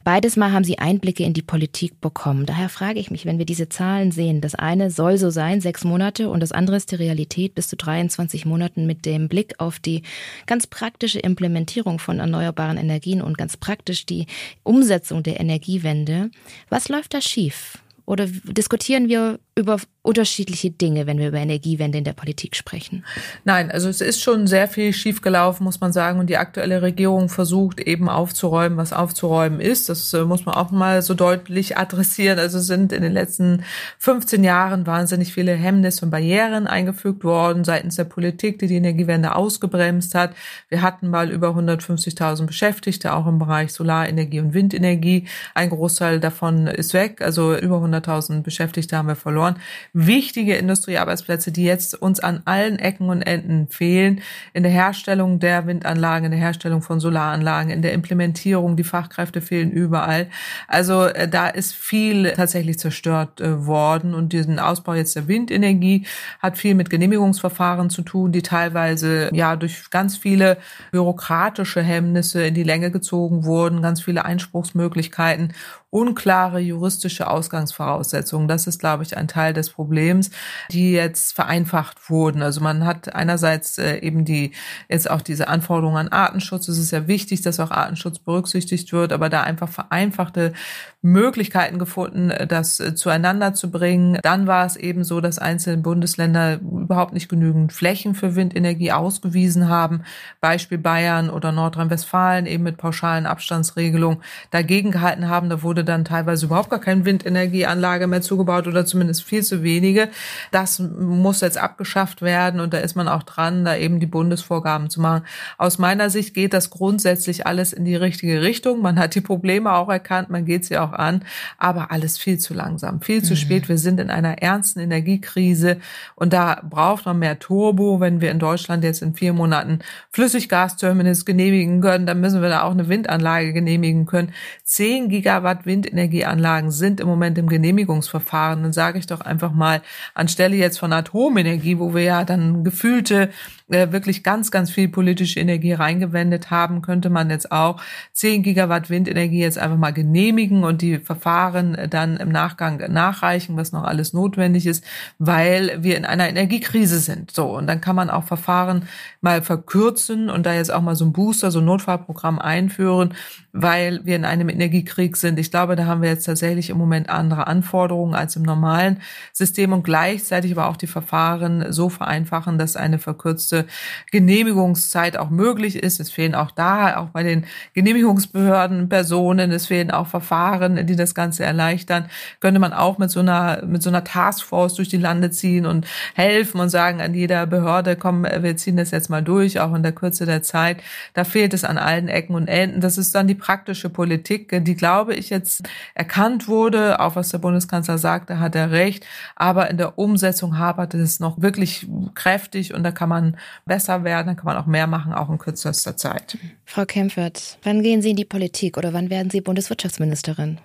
Beides Mal haben Sie Einblicke in die Politik bekommen. Daher frage ich mich, wenn wir diese Zahlen sehen, das eine soll so sein, sechs Monate, und das andere ist die Realität bis zu 23 Monaten mit dem Blick auf die ganz praktische Implementierung von erneuerbaren Energien und ganz praktisch die Umsetzung der Energiewende. Was läuft da schief? Oder diskutieren wir über unterschiedliche Dinge, wenn wir über Energiewende in der Politik sprechen? Nein, also es ist schon sehr viel schiefgelaufen, muss man sagen. Und die aktuelle Regierung versucht eben aufzuräumen, was aufzuräumen ist. Das äh, muss man auch mal so deutlich adressieren. Also sind in den letzten 15 Jahren wahnsinnig viele Hemmnisse und Barrieren eingefügt worden seitens der Politik, die die Energiewende ausgebremst hat. Wir hatten mal über 150.000 Beschäftigte, auch im Bereich Solarenergie und Windenergie. Ein Großteil davon ist weg. Also über 100.000 Beschäftigte haben wir verloren verloren. Wichtige Industriearbeitsplätze, die jetzt uns an allen Ecken und Enden fehlen, in der Herstellung der Windanlagen, in der Herstellung von Solaranlagen, in der Implementierung, die Fachkräfte fehlen überall. Also äh, da ist viel tatsächlich zerstört äh, worden und diesen Ausbau jetzt der Windenergie hat viel mit Genehmigungsverfahren zu tun, die teilweise ja durch ganz viele bürokratische Hemmnisse in die Länge gezogen wurden, ganz viele Einspruchsmöglichkeiten unklare juristische Ausgangsvoraussetzungen. Das ist, glaube ich, ein Teil des Problems, die jetzt vereinfacht wurden. Also man hat einerseits äh, eben die jetzt auch diese Anforderungen an Artenschutz. Es ist ja wichtig, dass auch Artenschutz berücksichtigt wird, aber da einfach vereinfachte Möglichkeiten gefunden, das äh, zueinander zu bringen. Dann war es eben so, dass einzelne Bundesländer überhaupt nicht genügend Flächen für Windenergie ausgewiesen haben. Beispiel Bayern oder Nordrhein-Westfalen eben mit pauschalen Abstandsregelungen dagegen gehalten haben. Da wurde wurde dann teilweise überhaupt gar keine Windenergieanlage mehr zugebaut oder zumindest viel zu wenige. Das muss jetzt abgeschafft werden und da ist man auch dran, da eben die Bundesvorgaben zu machen. Aus meiner Sicht geht das grundsätzlich alles in die richtige Richtung. Man hat die Probleme auch erkannt, man geht sie auch an, aber alles viel zu langsam, viel zu mhm. spät. Wir sind in einer ernsten Energiekrise und da braucht man mehr Turbo. Wenn wir in Deutschland jetzt in vier Monaten Flüssiggasterminals genehmigen können, dann müssen wir da auch eine Windanlage genehmigen können. Zehn Gigawatt Windenergieanlagen sind im Moment im Genehmigungsverfahren, dann sage ich doch einfach mal, anstelle jetzt von Atomenergie, wo wir ja dann gefühlte äh, wirklich ganz, ganz viel politische Energie reingewendet haben, könnte man jetzt auch 10 Gigawatt Windenergie jetzt einfach mal genehmigen und die Verfahren dann im Nachgang nachreichen, was noch alles notwendig ist, weil wir in einer Energiekrise sind. So, und dann kann man auch Verfahren mal verkürzen und da jetzt auch mal so ein Booster, so ein Notfallprogramm einführen, weil wir in einem Energiekrieg sind. Ich glaube, da haben wir jetzt tatsächlich im Moment andere Anforderungen als im normalen System und gleichzeitig aber auch die Verfahren so vereinfachen, dass eine verkürzte Genehmigungszeit auch möglich ist. Es fehlen auch da, auch bei den Genehmigungsbehörden Personen, es fehlen auch Verfahren, die das Ganze erleichtern. Könnte man auch mit so einer, mit so einer Taskforce durch die Lande ziehen und helfen und sagen an jeder Behörde, komm, wir ziehen das jetzt mal durch, auch in der Kürze der Zeit. Da fehlt es an allen Ecken und Enden. Das ist dann die praktische Politik, die, glaube ich, jetzt erkannt wurde. Auch was der Bundeskanzler sagte, hat er recht. Aber in der Umsetzung hapert es noch wirklich kräftig und da kann man besser werden, dann kann man auch mehr machen, auch in kürzester Zeit. Frau Kempfert, wann gehen Sie in die Politik oder wann werden Sie Bundeswirtschaftsministerin?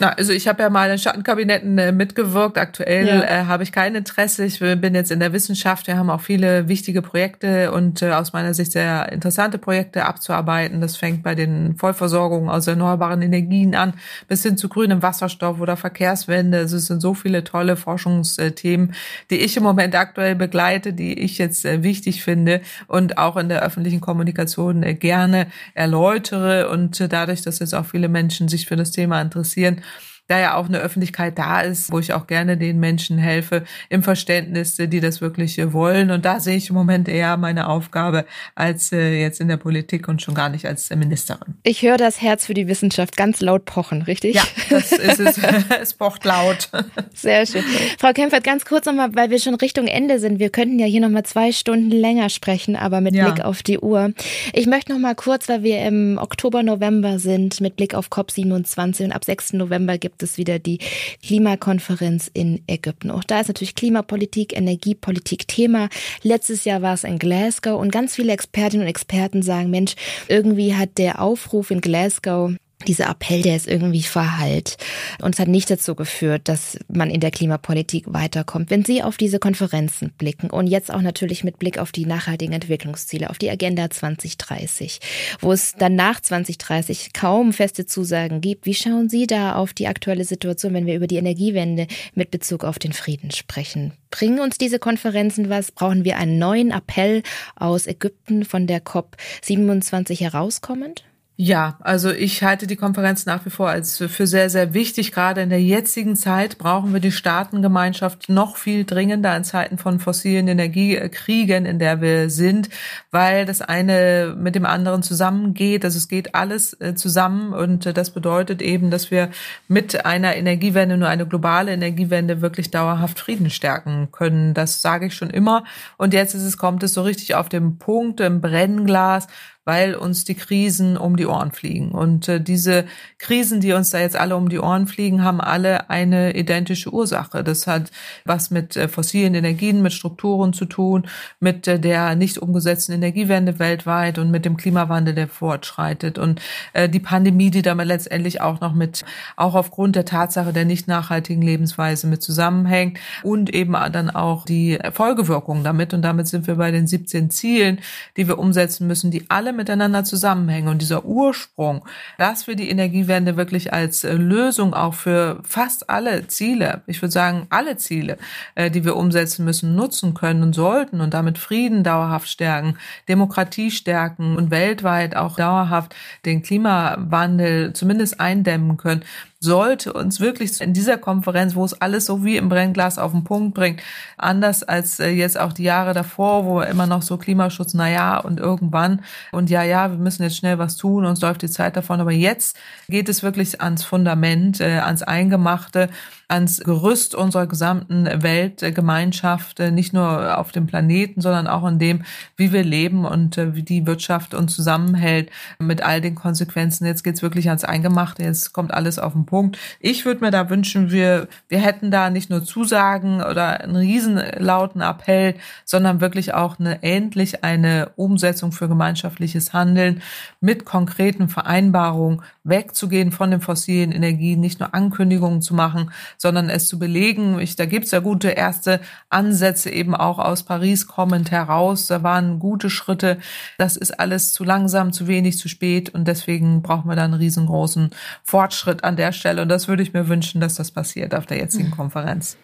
Na, also ich habe ja mal in Schattenkabinetten äh, mitgewirkt. Aktuell ja. äh, habe ich kein Interesse. Ich bin jetzt in der Wissenschaft. Wir haben auch viele wichtige Projekte und äh, aus meiner Sicht sehr interessante Projekte abzuarbeiten. Das fängt bei den Vollversorgungen aus erneuerbaren Energien an, bis hin zu grünem Wasserstoff oder Verkehrswende. Also es sind so viele tolle Forschungsthemen, die ich im Moment aktuell begleite, die ich jetzt äh, wichtig finde und auch in der öffentlichen Kommunikation äh, gerne erläutere. Und äh, dadurch, dass jetzt auch viele Menschen sich für das Thema interessieren, interessieren da ja auch eine Öffentlichkeit da ist, wo ich auch gerne den Menschen helfe im Verständnis, die das wirklich wollen. Und da sehe ich im Moment eher meine Aufgabe als äh, jetzt in der Politik und schon gar nicht als Ministerin. Ich höre das Herz für die Wissenschaft ganz laut pochen, richtig? Ja, das ist es. es pocht laut. Sehr schön. Frau Kempfert, ganz kurz nochmal, weil wir schon Richtung Ende sind. Wir könnten ja hier nochmal zwei Stunden länger sprechen, aber mit ja. Blick auf die Uhr. Ich möchte nochmal kurz, weil wir im Oktober, November sind, mit Blick auf COP27 und ab 6. November gibt gibt es wieder die Klimakonferenz in Ägypten. Auch da ist natürlich Klimapolitik, Energiepolitik Thema. Letztes Jahr war es in Glasgow und ganz viele Expertinnen und Experten sagen, Mensch, irgendwie hat der Aufruf in Glasgow dieser Appell, der ist irgendwie verhallt. Und es hat nicht dazu geführt, dass man in der Klimapolitik weiterkommt. Wenn Sie auf diese Konferenzen blicken und jetzt auch natürlich mit Blick auf die nachhaltigen Entwicklungsziele, auf die Agenda 2030, wo es dann nach 2030 kaum feste Zusagen gibt, wie schauen Sie da auf die aktuelle Situation, wenn wir über die Energiewende mit Bezug auf den Frieden sprechen? Bringen uns diese Konferenzen was? Brauchen wir einen neuen Appell aus Ägypten von der COP 27 herauskommend? Ja, also ich halte die Konferenz nach wie vor als für sehr, sehr wichtig. Gerade in der jetzigen Zeit brauchen wir die Staatengemeinschaft noch viel dringender in Zeiten von fossilen Energiekriegen, in der wir sind, weil das eine mit dem anderen zusammengeht. Also es geht alles äh, zusammen und äh, das bedeutet eben, dass wir mit einer Energiewende, nur eine globale Energiewende wirklich dauerhaft Frieden stärken können. Das sage ich schon immer. Und jetzt ist es, kommt es so richtig auf den Punkt im Brennglas weil uns die Krisen um die Ohren fliegen. Und äh, diese Krisen, die uns da jetzt alle um die Ohren fliegen, haben alle eine identische Ursache. Das hat was mit äh, fossilen Energien, mit Strukturen zu tun, mit äh, der nicht umgesetzten Energiewende weltweit und mit dem Klimawandel, der fortschreitet. Und äh, die Pandemie, die damit letztendlich auch noch mit, auch aufgrund der Tatsache der nicht nachhaltigen Lebensweise mit zusammenhängt und eben dann auch die Folgewirkungen damit. Und damit sind wir bei den 17 Zielen, die wir umsetzen müssen, die alle alle miteinander zusammenhängen. Und dieser Ursprung, dass wir die Energiewende wirklich als äh, Lösung auch für fast alle Ziele, ich würde sagen alle Ziele, äh, die wir umsetzen müssen, nutzen können und sollten und damit Frieden dauerhaft stärken, Demokratie stärken und weltweit auch dauerhaft den Klimawandel zumindest eindämmen können, sollte uns wirklich in dieser Konferenz, wo es alles so wie im Brennglas auf den Punkt bringt, anders als äh, jetzt auch die Jahre davor, wo immer noch so Klimaschutz, na ja, und irgendwann und ja, ja, wir müssen jetzt schnell was tun, uns läuft die Zeit davon, aber jetzt geht es wirklich ans Fundament, äh, ans Eingemachte ans Gerüst unserer gesamten Weltgemeinschaft, äh, nicht nur auf dem Planeten, sondern auch in dem, wie wir leben und äh, wie die Wirtschaft uns zusammenhält mit all den Konsequenzen. Jetzt geht's wirklich ans Eingemachte, jetzt kommt alles auf den Punkt. Ich würde mir da wünschen, wir, wir hätten da nicht nur Zusagen oder einen riesenlauten Appell, sondern wirklich auch eine, endlich eine Umsetzung für gemeinschaftliches Handeln mit konkreten Vereinbarungen, wegzugehen von den fossilen Energien, nicht nur Ankündigungen zu machen, sondern es zu belegen. Ich, da gibt's ja gute erste Ansätze eben auch aus Paris kommend heraus. Da waren gute Schritte. Das ist alles zu langsam, zu wenig, zu spät und deswegen brauchen wir da einen riesengroßen Fortschritt an der Stelle. Und das würde ich mir wünschen, dass das passiert auf der jetzigen mhm. Konferenz.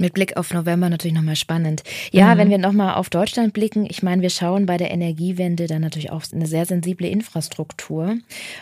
Mit Blick auf November natürlich nochmal spannend. Ja, mhm. wenn wir nochmal auf Deutschland blicken, ich meine, wir schauen bei der Energiewende dann natürlich auf eine sehr sensible Infrastruktur.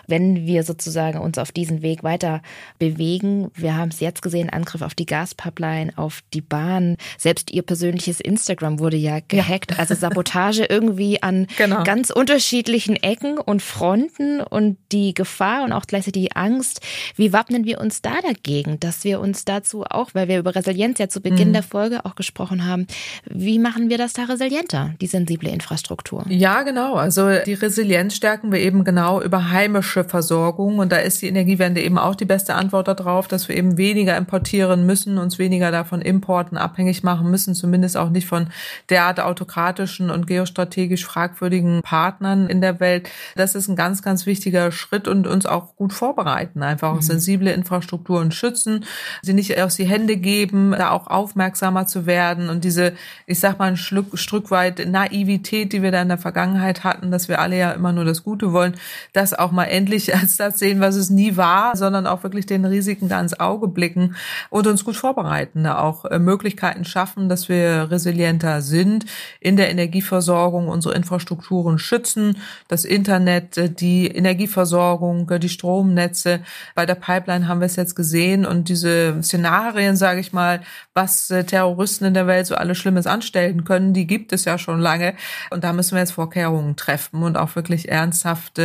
Wenn wir sozusagen uns auf diesen Weg weiter bewegen, wir haben es jetzt gesehen, Angriff auf die Gaspipeline, auf die Bahn, selbst ihr persönliches Instagram wurde ja gehackt, ja. also Sabotage irgendwie an genau. ganz unterschiedlichen Ecken und Fronten und die Gefahr und auch gleichzeitig die Angst. Wie wappnen wir uns da dagegen, dass wir uns dazu auch, weil wir über Resilienz ja zu Beginn mhm. der Folge auch gesprochen haben. Wie machen wir das da resilienter, die sensible Infrastruktur? Ja, genau. Also die Resilienz stärken wir eben genau über heimische Versorgung. Und da ist die Energiewende eben auch die beste Antwort darauf, dass wir eben weniger importieren müssen, uns weniger davon Importen abhängig machen müssen, zumindest auch nicht von derart autokratischen und geostrategisch fragwürdigen Partnern in der Welt. Das ist ein ganz, ganz wichtiger Schritt und uns auch gut vorbereiten, einfach auch mhm. sensible Infrastrukturen schützen, sie nicht aus die Hände geben, da auch aufmerksamer zu werden und diese, ich sag mal, ein Stück, Stück weit Naivität, die wir da in der Vergangenheit hatten, dass wir alle ja immer nur das Gute wollen, das auch mal endlich als das sehen, was es nie war, sondern auch wirklich den Risiken da ins Auge blicken und uns gut vorbereiten, da auch äh, Möglichkeiten schaffen, dass wir resilienter sind in der Energieversorgung, unsere Infrastrukturen schützen, das Internet, äh, die Energieversorgung, äh, die Stromnetze. Bei der Pipeline haben wir es jetzt gesehen und diese Szenarien, sage ich mal, was was äh, Terroristen in der Welt so alles Schlimmes anstellen können, die gibt es ja schon lange. Und da müssen wir jetzt Vorkehrungen treffen und auch wirklich ernsthaft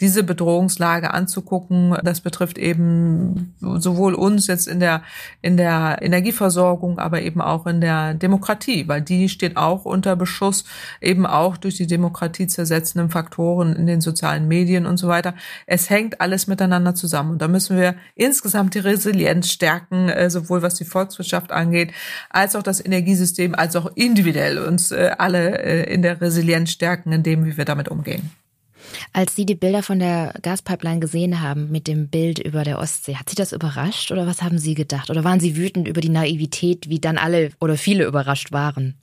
diese Bedrohungslage anzugucken. Das betrifft eben sowohl uns jetzt in der, in der Energieversorgung, aber eben auch in der Demokratie, weil die steht auch unter Beschuss, eben auch durch die Demokratie zersetzenden Faktoren in den sozialen Medien und so weiter. Es hängt alles miteinander zusammen. Und da müssen wir insgesamt die Resilienz stärken, äh, sowohl was die Volkswirtschaft angeht, als auch das Energiesystem, als auch individuell uns äh, alle äh, in der Resilienz stärken, in dem, wie wir damit umgehen. Als Sie die Bilder von der Gaspipeline gesehen haben mit dem Bild über der Ostsee, hat Sie das überrascht oder was haben Sie gedacht? Oder waren Sie wütend über die Naivität, wie dann alle oder viele überrascht waren?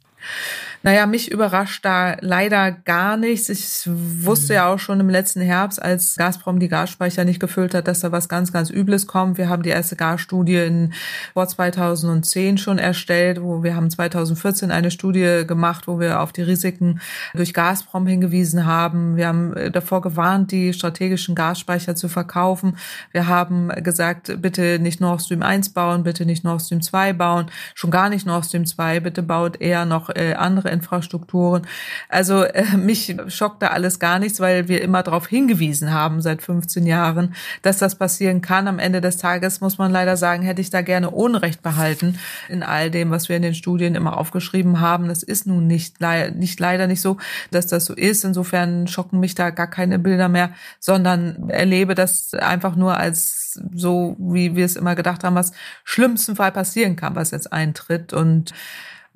Naja, mich überrascht da leider gar nichts. Ich wusste ja auch schon im letzten Herbst, als Gazprom die Gasspeicher nicht gefüllt hat, dass da was ganz, ganz Übles kommt. Wir haben die erste Gasstudie in vor 2010 schon erstellt, wo wir haben 2014 eine Studie gemacht, wo wir auf die Risiken durch Gazprom hingewiesen haben. Wir haben äh, davor gewarnt, die strategischen Gasspeicher zu verkaufen. Wir haben gesagt, bitte nicht Nord Stream 1 bauen, bitte nicht Nord Stream 2 bauen, schon gar nicht Nord Stream 2, bitte baut eher noch äh, andere Infrastrukturen. Also äh, mich schockt da alles gar nichts, weil wir immer darauf hingewiesen haben seit 15 Jahren, dass das passieren kann. Am Ende des Tages muss man leider sagen, hätte ich da gerne Unrecht behalten in all dem, was wir in den Studien immer aufgeschrieben haben. Das ist nun nicht, nicht leider nicht so, dass das so ist. Insofern schocken mich da gar keine Bilder mehr, sondern erlebe das einfach nur als so, wie wir es immer gedacht haben, was schlimmsten Fall passieren kann, was jetzt eintritt. Und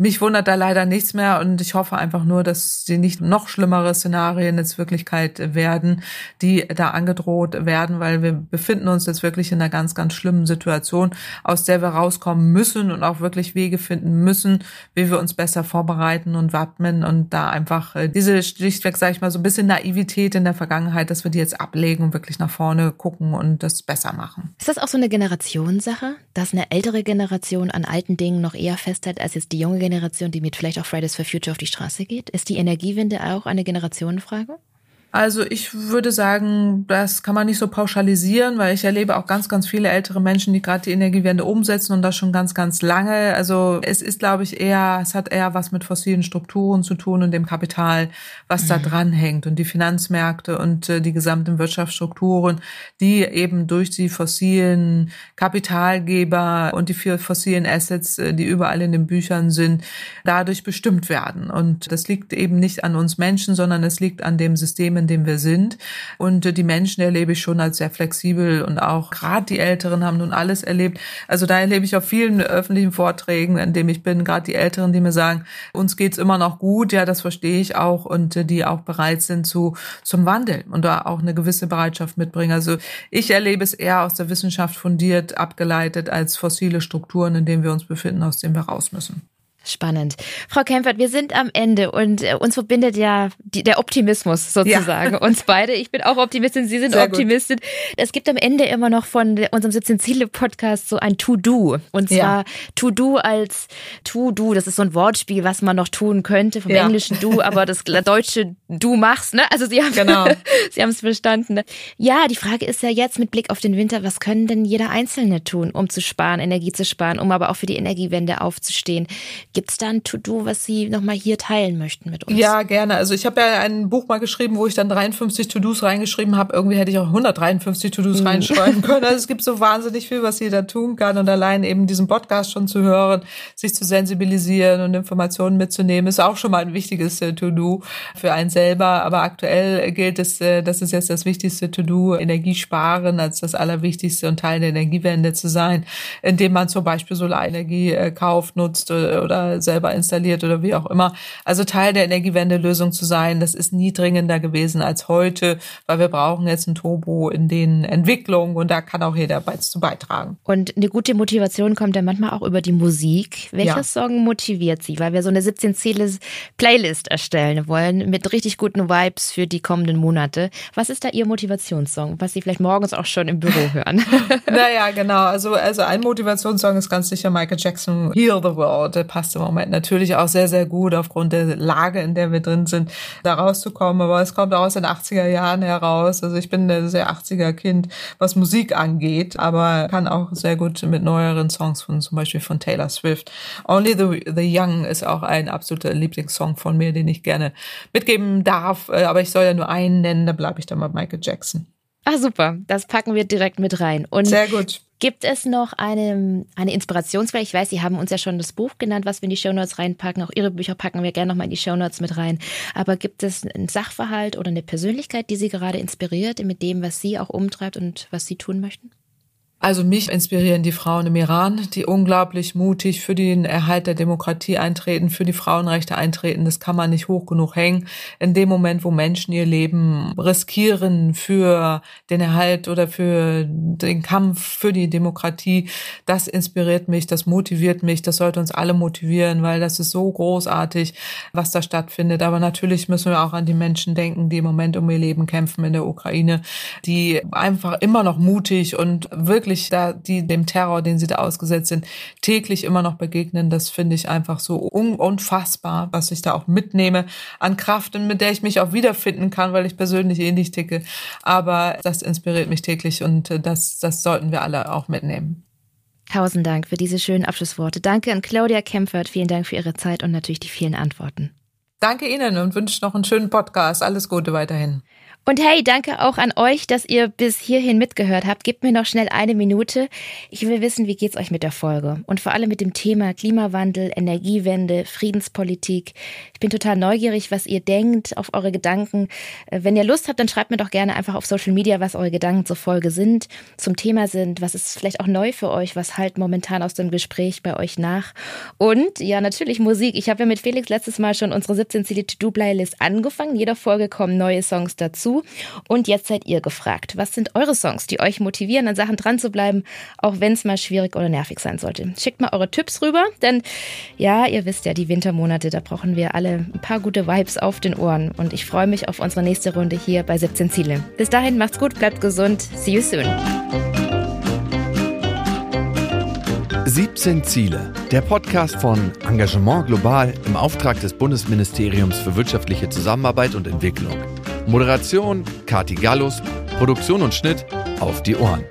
mich wundert da leider nichts mehr und ich hoffe einfach nur, dass die nicht noch schlimmere Szenarien jetzt Wirklichkeit werden, die da angedroht werden, weil wir befinden uns jetzt wirklich in einer ganz, ganz schlimmen Situation, aus der wir rauskommen müssen und auch wirklich Wege finden müssen, wie wir uns besser vorbereiten und wappnen und da einfach äh, diese schlichtweg, sage ich mal, so ein bisschen Naivität in der Vergangenheit, dass wir die jetzt ablegen und wirklich nach vorne gucken und das besser machen. Ist das auch so eine Generationssache, dass eine ältere Generation an alten Dingen noch eher festhält als jetzt die junge Generation? Generation, die mit vielleicht auch Fridays for Future auf die Straße geht? Ist die Energiewende auch eine Generationenfrage? Also ich würde sagen, das kann man nicht so pauschalisieren, weil ich erlebe auch ganz, ganz viele ältere Menschen, die gerade die Energiewende umsetzen und das schon ganz, ganz lange. Also es ist, glaube ich, eher, es hat eher was mit fossilen Strukturen zu tun und dem Kapital, was mhm. da dran hängt und die Finanzmärkte und äh, die gesamten Wirtschaftsstrukturen, die eben durch die fossilen Kapitalgeber und die fossilen Assets, äh, die überall in den Büchern sind, dadurch bestimmt werden. Und das liegt eben nicht an uns Menschen, sondern es liegt an dem System, in dem wir sind. Und äh, die Menschen erlebe ich schon als sehr flexibel und auch gerade die Älteren haben nun alles erlebt. Also da erlebe ich auf vielen öffentlichen Vorträgen, in dem ich bin, gerade die Älteren, die mir sagen, uns geht's immer noch gut, ja, das verstehe ich auch und äh, die auch bereit sind zu zum Wandel und da auch eine gewisse Bereitschaft mitbringen. Also ich erlebe es eher aus der Wissenschaft fundiert abgeleitet als fossile Strukturen, in denen wir uns befinden, aus denen wir raus müssen. Spannend. Frau Kempfert, wir sind am Ende und äh, uns verbindet ja die, der Optimismus sozusagen. Ja. Uns beide. Ich bin auch Optimistin, Sie sind Sehr Optimistin. Gut. Es gibt am Ende immer noch von unserem 17 Ziele Podcast so ein To-Do. Und zwar ja. To-Do als To-Do. Das ist so ein Wortspiel, was man noch tun könnte vom ja. englischen Do, aber das deutsche Du machst, ne? Also Sie haben genau. Sie haben es verstanden. Ne? Ja, die Frage ist ja jetzt mit Blick auf den Winter, was können denn jeder Einzelne tun, um zu sparen, Energie zu sparen, um aber auch für die Energiewende aufzustehen? Gibt es da ein To-Do, was Sie nochmal hier teilen möchten mit uns? Ja, gerne. Also ich habe ja ein Buch mal geschrieben, wo ich dann 53 To-Dos reingeschrieben habe. Irgendwie hätte ich auch 153 To-Dos mhm. reinschreiben können. Also es gibt so wahnsinnig viel, was jeder tun kann. Und allein eben diesen Podcast schon zu hören, sich zu sensibilisieren und Informationen mitzunehmen, ist auch schon mal ein wichtiges äh, To-Do für einen selber. Aber aktuell gilt es, äh, das ist jetzt das wichtigste To-Do, Energiesparen als das Allerwichtigste und Teil der Energiewende zu sein, indem man zum Beispiel Solarenergie äh, kauft, nutzt oder selber installiert oder wie auch immer. Also Teil der Energiewende-Lösung zu sein, das ist nie dringender gewesen als heute, weil wir brauchen jetzt ein Turbo in den Entwicklungen und da kann auch jeder zu beitragen. Und eine gute Motivation kommt ja manchmal auch über die Musik. Welcher ja. Song motiviert Sie? Weil wir so eine 17 Ziele Playlist erstellen wollen mit richtig guten Vibes für die kommenden Monate. Was ist da Ihr Motivationssong, was Sie vielleicht morgens auch schon im Büro hören? naja, genau. Also, also ein Motivationssong ist ganz sicher Michael Jackson, Heal the World. Der passt passt im Moment natürlich auch sehr, sehr gut aufgrund der Lage, in der wir drin sind, da rauszukommen. Aber es kommt auch aus den 80er Jahren heraus. Also ich bin ein sehr 80er Kind, was Musik angeht, aber kann auch sehr gut mit neueren Songs von zum Beispiel von Taylor Swift. Only the, the Young ist auch ein absoluter Lieblingssong von mir, den ich gerne mitgeben darf. Äh, aber ich soll ja nur einen nennen, da bleibe ich dann bei Michael Jackson. Ah, super. Das packen wir direkt mit rein. Und Sehr gut. Gibt es noch eine, eine Inspirationsquelle? Ich weiß, Sie haben uns ja schon das Buch genannt, was wir in die Shownotes reinpacken. Auch Ihre Bücher packen wir gerne nochmal in die Shownotes mit rein. Aber gibt es einen Sachverhalt oder eine Persönlichkeit, die Sie gerade inspiriert mit dem, was Sie auch umtreibt und was Sie tun möchten? Also mich inspirieren die Frauen im Iran, die unglaublich mutig für den Erhalt der Demokratie eintreten, für die Frauenrechte eintreten. Das kann man nicht hoch genug hängen. In dem Moment, wo Menschen ihr Leben riskieren für den Erhalt oder für den Kampf für die Demokratie, das inspiriert mich, das motiviert mich, das sollte uns alle motivieren, weil das ist so großartig, was da stattfindet. Aber natürlich müssen wir auch an die Menschen denken, die im Moment um ihr Leben kämpfen in der Ukraine, die einfach immer noch mutig und wirklich wirklich da, die dem Terror, den sie da ausgesetzt sind, täglich immer noch begegnen. Das finde ich einfach so unfassbar, was ich da auch mitnehme an Kraft und mit der ich mich auch wiederfinden kann, weil ich persönlich eh nicht ticke. Aber das inspiriert mich täglich und äh, das, das sollten wir alle auch mitnehmen. Tausend Dank für diese schönen Abschlussworte. Danke an Claudia Kempfert. Vielen Dank für Ihre Zeit und natürlich die vielen Antworten. Danke Ihnen und wünsche noch einen schönen Podcast. Alles Gute weiterhin. Und hey, danke auch an euch, dass ihr bis hierhin mitgehört habt. Gebt mir noch schnell eine Minute. Ich will wissen, wie geht's euch mit der Folge? Und vor allem mit dem Thema Klimawandel, Energiewende, Friedenspolitik. Ich bin total neugierig, was ihr denkt, auf eure Gedanken. Äh, wenn ihr Lust habt, dann schreibt mir doch gerne einfach auf Social Media, was eure Gedanken zur Folge sind, zum Thema sind, was ist vielleicht auch neu für euch, was halt momentan aus dem Gespräch bei euch nach. Und ja, natürlich Musik. Ich habe ja mit Felix letztes Mal schon unsere 17 Ziele To-Do-Playlist angefangen. Jeder Folge kommen neue Songs dazu dazu. Und jetzt seid ihr gefragt. Was sind eure Songs, die euch motivieren, an Sachen dran zu bleiben, auch wenn es mal schwierig oder nervig sein sollte? Schickt mal eure Tipps rüber, denn ja, ihr wisst ja, die Wintermonate, da brauchen wir alle ein paar gute Vibes auf den Ohren. Und ich freue mich auf unsere nächste Runde hier bei 17 Ziele. Bis dahin, macht's gut, bleibt gesund. See you soon. 17 Ziele, der Podcast von Engagement Global im Auftrag des Bundesministeriums für wirtschaftliche Zusammenarbeit und Entwicklung. Moderation Kati Gallus, Produktion und Schnitt auf die Ohren.